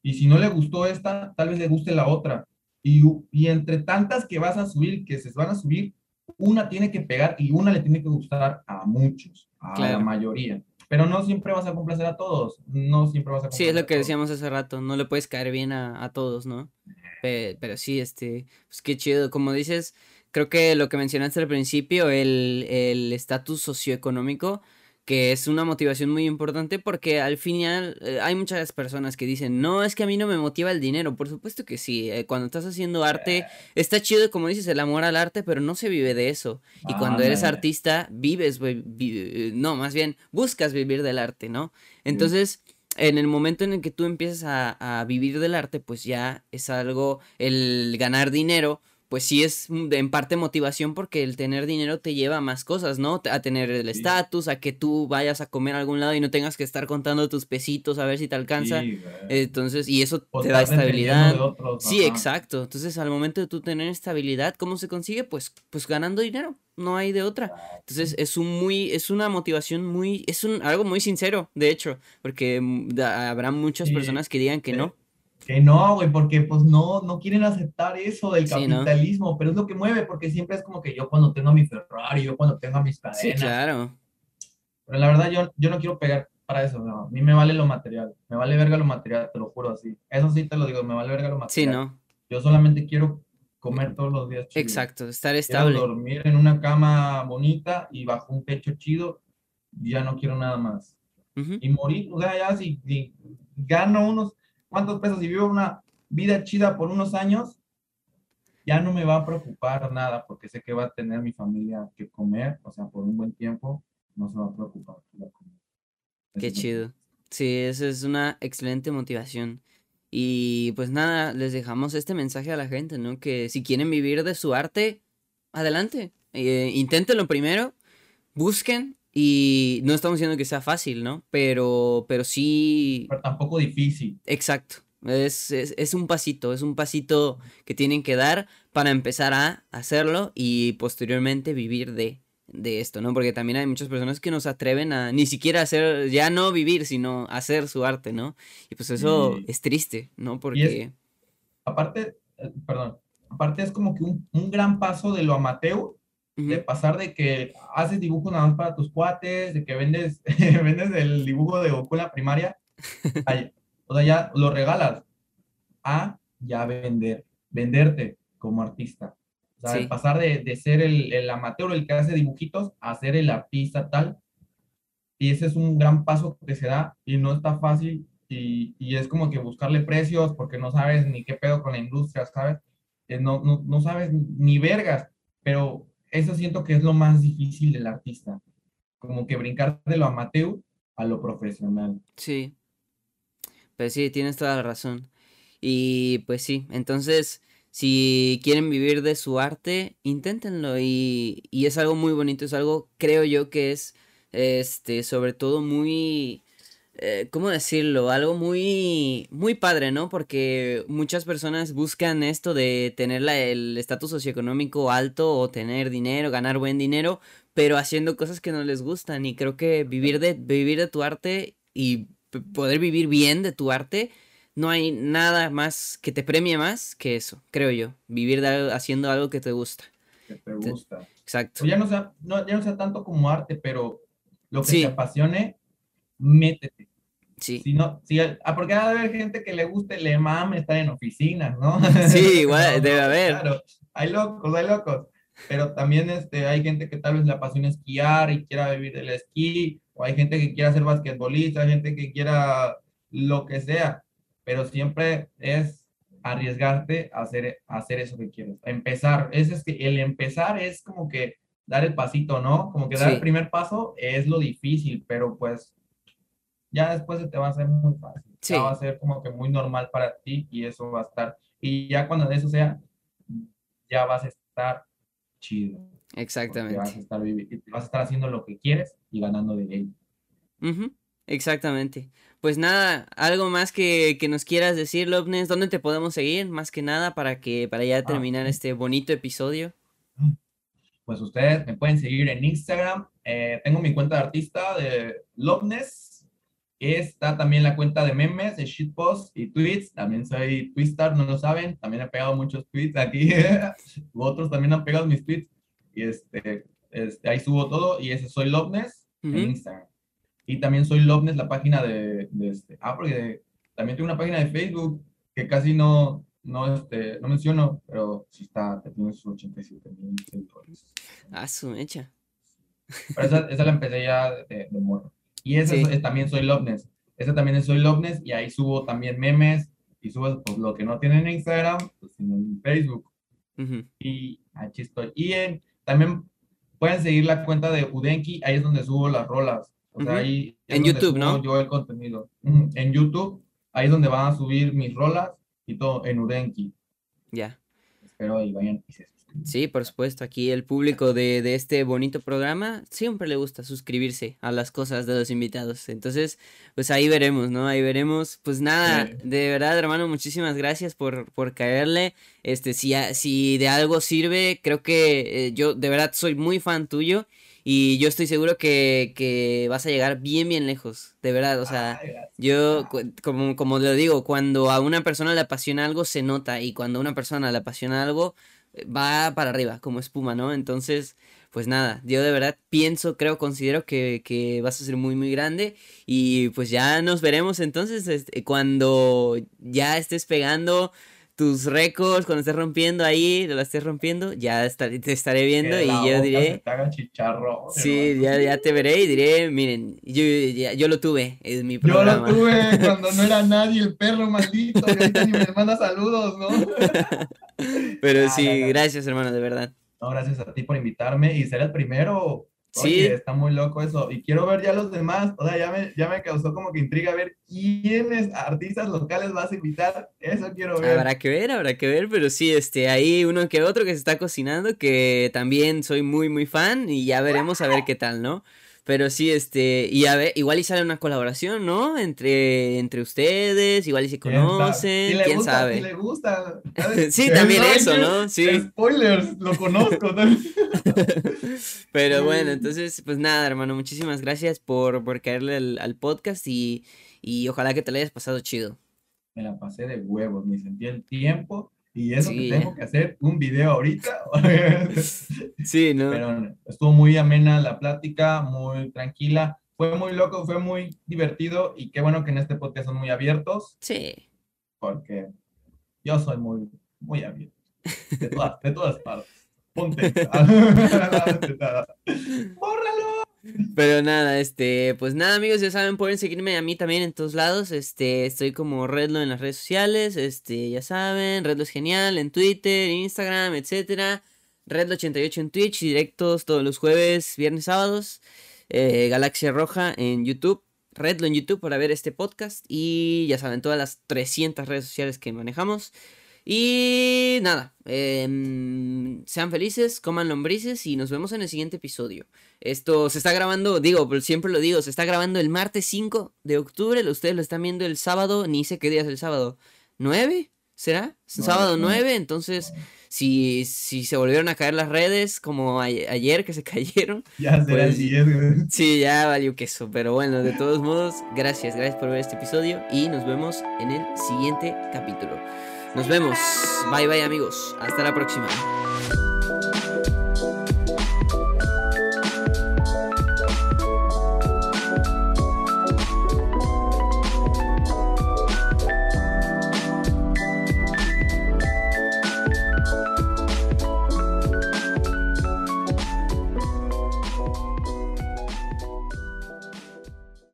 S2: y si no le gustó esta, tal vez le guste la otra. Y, y, entre tantas que vas a subir, que se van a subir, una tiene que pegar y una le tiene que gustar a muchos, a la mayoría. Pero no siempre vas a complacer a todos, no siempre vas a
S1: Sí, es lo que decíamos hace rato, no le puedes caer bien a, a todos, ¿no? Pero, pero, sí, este, pues qué chido, como dices, creo que lo que mencionaste al principio, el estatus socioeconómico, que es una motivación muy importante porque al final eh, hay muchas personas que dicen, no, es que a mí no me motiva el dinero, por supuesto que sí, eh, cuando estás haciendo arte, está chido, como dices, el amor al arte, pero no se vive de eso. Y cuando eres artista, vives, eh, no, más bien, buscas vivir del arte, ¿no? Entonces... En el momento en el que tú empiezas a, a vivir del arte, pues ya es algo, el ganar dinero, pues sí es en parte motivación porque el tener dinero te lleva a más cosas, ¿no? A tener el estatus, a que tú vayas a comer a algún lado y no tengas que estar contando tus pesitos a ver si te alcanza. Entonces, y eso te da estabilidad. sí, exacto. Entonces, al momento de tú tener estabilidad, ¿cómo se consigue? Pues, pues ganando dinero. No hay de otra. Entonces, es un muy, es una motivación muy, es un, algo muy sincero, de hecho, porque mm, habrá muchas personas que digan que no
S2: que no, güey, porque pues no, no quieren aceptar eso del capitalismo, pero es lo que mueve, porque siempre es como que yo cuando tengo mi Ferrari, yo cuando tengo mis cadenas. Sí, claro. Pero la verdad yo, yo no quiero pegar para eso, no. A mí me vale lo material, me vale verga lo material, te lo juro así. Eso sí te lo digo, me vale verga lo material. Sí, ¿no? Yo solamente quiero comer todos los días
S1: chido. Exacto, estar estable.
S2: Quiero dormir en una cama bonita y bajo un techo chido, ya no quiero nada más. Y morir, o sea, ya si gano unos cuántos pesos y vivo una vida chida por unos años, ya no me va a preocupar nada porque sé que va a tener mi familia que comer, o sea, por un buen tiempo, no se va a preocupar.
S1: Qué chido. Sí, esa es una excelente motivación. Y pues nada, les dejamos este mensaje a la gente, ¿no? Que si quieren vivir de su arte, adelante. Eh, inténtenlo primero, busquen Y no estamos diciendo que sea fácil, ¿no? Pero, pero sí...
S2: Pero tampoco difícil.
S1: Exacto. Es, es, un pasito, es un pasito que tienen que dar para empezar a hacerlo y posteriormente vivir de, de esto, ¿no? Porque también hay muchas personas que no se atreven a ni siquiera hacer, ya no vivir, sino hacer su arte, ¿no? Y pues eso es triste, ¿no? Porque...
S2: aparte, eh, perdón, aparte es como que un, un gran paso de lo amateur de pasar de que haces dibujo nada más para tus cuates, de que vendes, vendes el dibujo de Goku en la primaria, o sea, ya lo regalas, a ya vender, venderte como artista. O sea, pasar de, de ser el, el, amateur, el que hace dibujitos, a ser el artista tal. Y ese es un gran paso que se da y no está fácil y, y es como que buscarle precios porque no sabes ni qué pedo con la industria, ¿sabes? Eh, no, no, no sabes ni vergas, pero eso siento que es lo más difícil del artista, como que brincar de lo amateur a lo profesional.
S1: Sí, pues sí, tienes toda la razón. Y pues sí, entonces, si quieren vivir de su arte, inténtenlo y, y es algo muy bonito, es algo, creo yo, que es, este, sobre todo muy eh, ¿cómo decirlo? Algo muy, muy padre, ¿no? Porque muchas personas buscan esto de tener el estatus socioeconómico alto o tener dinero, ganar buen dinero, pero haciendo cosas que no les gustan. Y creo que vivir de, vivir de tu arte y poder vivir bien de tu arte, no hay nada más que te premie más que eso, creo yo. Vivir haciendo algo que te gusta.
S2: Que te gusta.
S1: Exacto.
S2: ya, no sea, ya no sea tanto como arte, pero lo que te apasione, métete
S1: Sí.
S2: Si no, si, ah, porque de haber gente que le guste, le mame estar en oficinas, ¿no?
S1: Sí, igual, debe haber.
S2: Claro, hay locos, hay locos. Pero también este, hay gente que tal vez le apasiona esquiar y quiera vivir del esquí, o hay gente que quiera ser basquetbolista, hay gente que quiera lo que sea, pero siempre es arriesgarte a hacer, hacer eso que quieres. empezar, ese es que el empezar es como que dar el pasito, ¿no? Como que dar el primer paso es lo difícil, pero pues ya después se te va a hacer muy fácil. Ya va a ser como que muy normal para ti y eso va a estar. Y ya cuando eso sea, ya vas a estar chido.
S1: Exactamente.
S2: Vas a, estar vas a estar haciendo lo que quieres y ganando de ello.
S1: Exactamente. Pues nada, algo más que, que nos quieras decir, Lobnes, ¿dónde te podemos seguir? Más que nada para que para ya ah, terminar este bonito episodio.
S2: Pues ustedes me pueden seguir en Instagram. Eh, tengo mi cuenta de artista de Lobnes Está también la cuenta de memes, de shitpost y tweets. También soy twistar, no lo saben. También he pegado muchos tweets aquí. Otros también han pegado mis tweets. Y este, este, ahí subo todo. Y ese soy Loveness en Instagram. Y también soy Loveness, la página de, de este. Ah, porque también tengo una página de Facebook que casi no, no, este, no menciono, pero sí está, tiene sus 87 mil seguidores.
S1: Ah, su mecha.
S2: Pero esa, esa la empecé ya de, de morro. Y ese también soy Loveness. Ese también es Soy Loveness y ahí subo también memes y subo pues, lo que no tienen en Instagram, pues en Facebook. Y aquí estoy. Y en, también pueden seguir la cuenta de Udenki, ahí es donde subo las rolas. O sea, ahí
S1: en YouTube, ¿no?
S2: Yo el contenido. En YouTube, ahí es donde van a subir mis rolas y todo en Udenki.
S1: Ya.
S2: Espero ahí vayan y se
S1: Sí, por supuesto. Aquí el público de, de, este bonito programa siempre le gusta suscribirse a las cosas de los invitados. Entonces, pues ahí veremos, ¿no? Ahí veremos. Pues nada, de verdad, hermano, muchísimas gracias por, por caerle. Este, si, si de algo sirve, creo que eh, yo de verdad soy muy fan tuyo. Y yo estoy seguro que, que, vas a llegar bien, bien lejos. De verdad, o sea, yo, como, como lo digo, cuando a una persona le apasiona algo, se nota. Y cuando a una persona le apasiona algo, va para arriba, como espuma, ¿no? Entonces, pues nada, yo de verdad pienso, creo, considero que, que, vas a ser muy, muy grande. Y pues ya nos veremos entonces este, cuando ya estés pegando tus récords, cuando estés rompiendo ahí, lo estés rompiendo, ya te estaré viendo y yo diré... sí, ya, ya, te veré y diré, miren, yo, yo lo tuve, es mi programa.
S2: Yo lo tuve cuando no era nadie, el perro maldito, que ahorita ni me manda saludos, ¿no?
S1: Pero sí, gracias hermano, de verdad.
S2: No, gracias a ti por invitarme y ser el primero sí. está muy loco eso. Y quiero ver ya los demás. O sea, ya me, ya me causó como que intriga ver quiénes artistas locales vas a invitar. Eso quiero ver.
S1: Habrá que ver, habrá que ver. Pero sí, este, hay uno que otro que se está cocinando que también soy muy, muy fan. Y ya veremos a ver qué tal, ¿no? Pero sí, este, y a ver, igual y sale una colaboración, ¿no? Entre, entre ustedes, igual y se conocen, quién sabe.
S2: Si le gusta.
S1: sí, también eso, ¿no? Sí.
S2: Spoilers, lo conozco.
S1: Pero bueno, entonces, pues nada, hermano, muchísimas gracias por, por caerle al, podcast y, y ojalá que te lo hayas pasado chido.
S2: Me la pasé de huevos, me sentí el tiempo y eso que tengo que hacer un video ahorita.
S1: sí, ¿no?
S2: Pero estuvo muy amena la plática, muy tranquila. Fue muy loco, fue muy divertido y qué bueno que en este podcast son muy abiertos.
S1: Sí.
S2: Porque yo soy muy, muy abierto. De todas, de todas partes. Ponte. ¡Bórralo!
S1: Pero nada, este, pues nada amigos, ya saben, pueden seguirme a mí también en todos lados, este, estoy como Redlo en las redes sociales, este, ya saben, Redlo es genial en Twitter, Instagram, etcétera, Redlo88 en Twitch, directos todos los jueves, viernes, sábados, eh, Galaxia Roja en YouTube, Redlo en YouTube para ver este podcast y ya saben, todas las 300 redes sociales que manejamos. Y nada, em, sean felices, coman lombrices y nos vemos en el siguiente episodio. Esto se está grabando, digo, siempre lo digo, se está grabando el martes 5 de octubre, ustedes lo están viendo el sábado, ni sé qué día es el sábado. ¿9? ¿Será? sábado 9, entonces si, si se volvieron a caer las redes como ayer que se cayeron.
S2: Ya será pues,
S1: Sí, ya valió queso, pero bueno, de todos modos, gracias, gracias por ver este episodio y nos vemos en el siguiente capítulo. Nos vemos. Bye bye amigos. Hasta la próxima.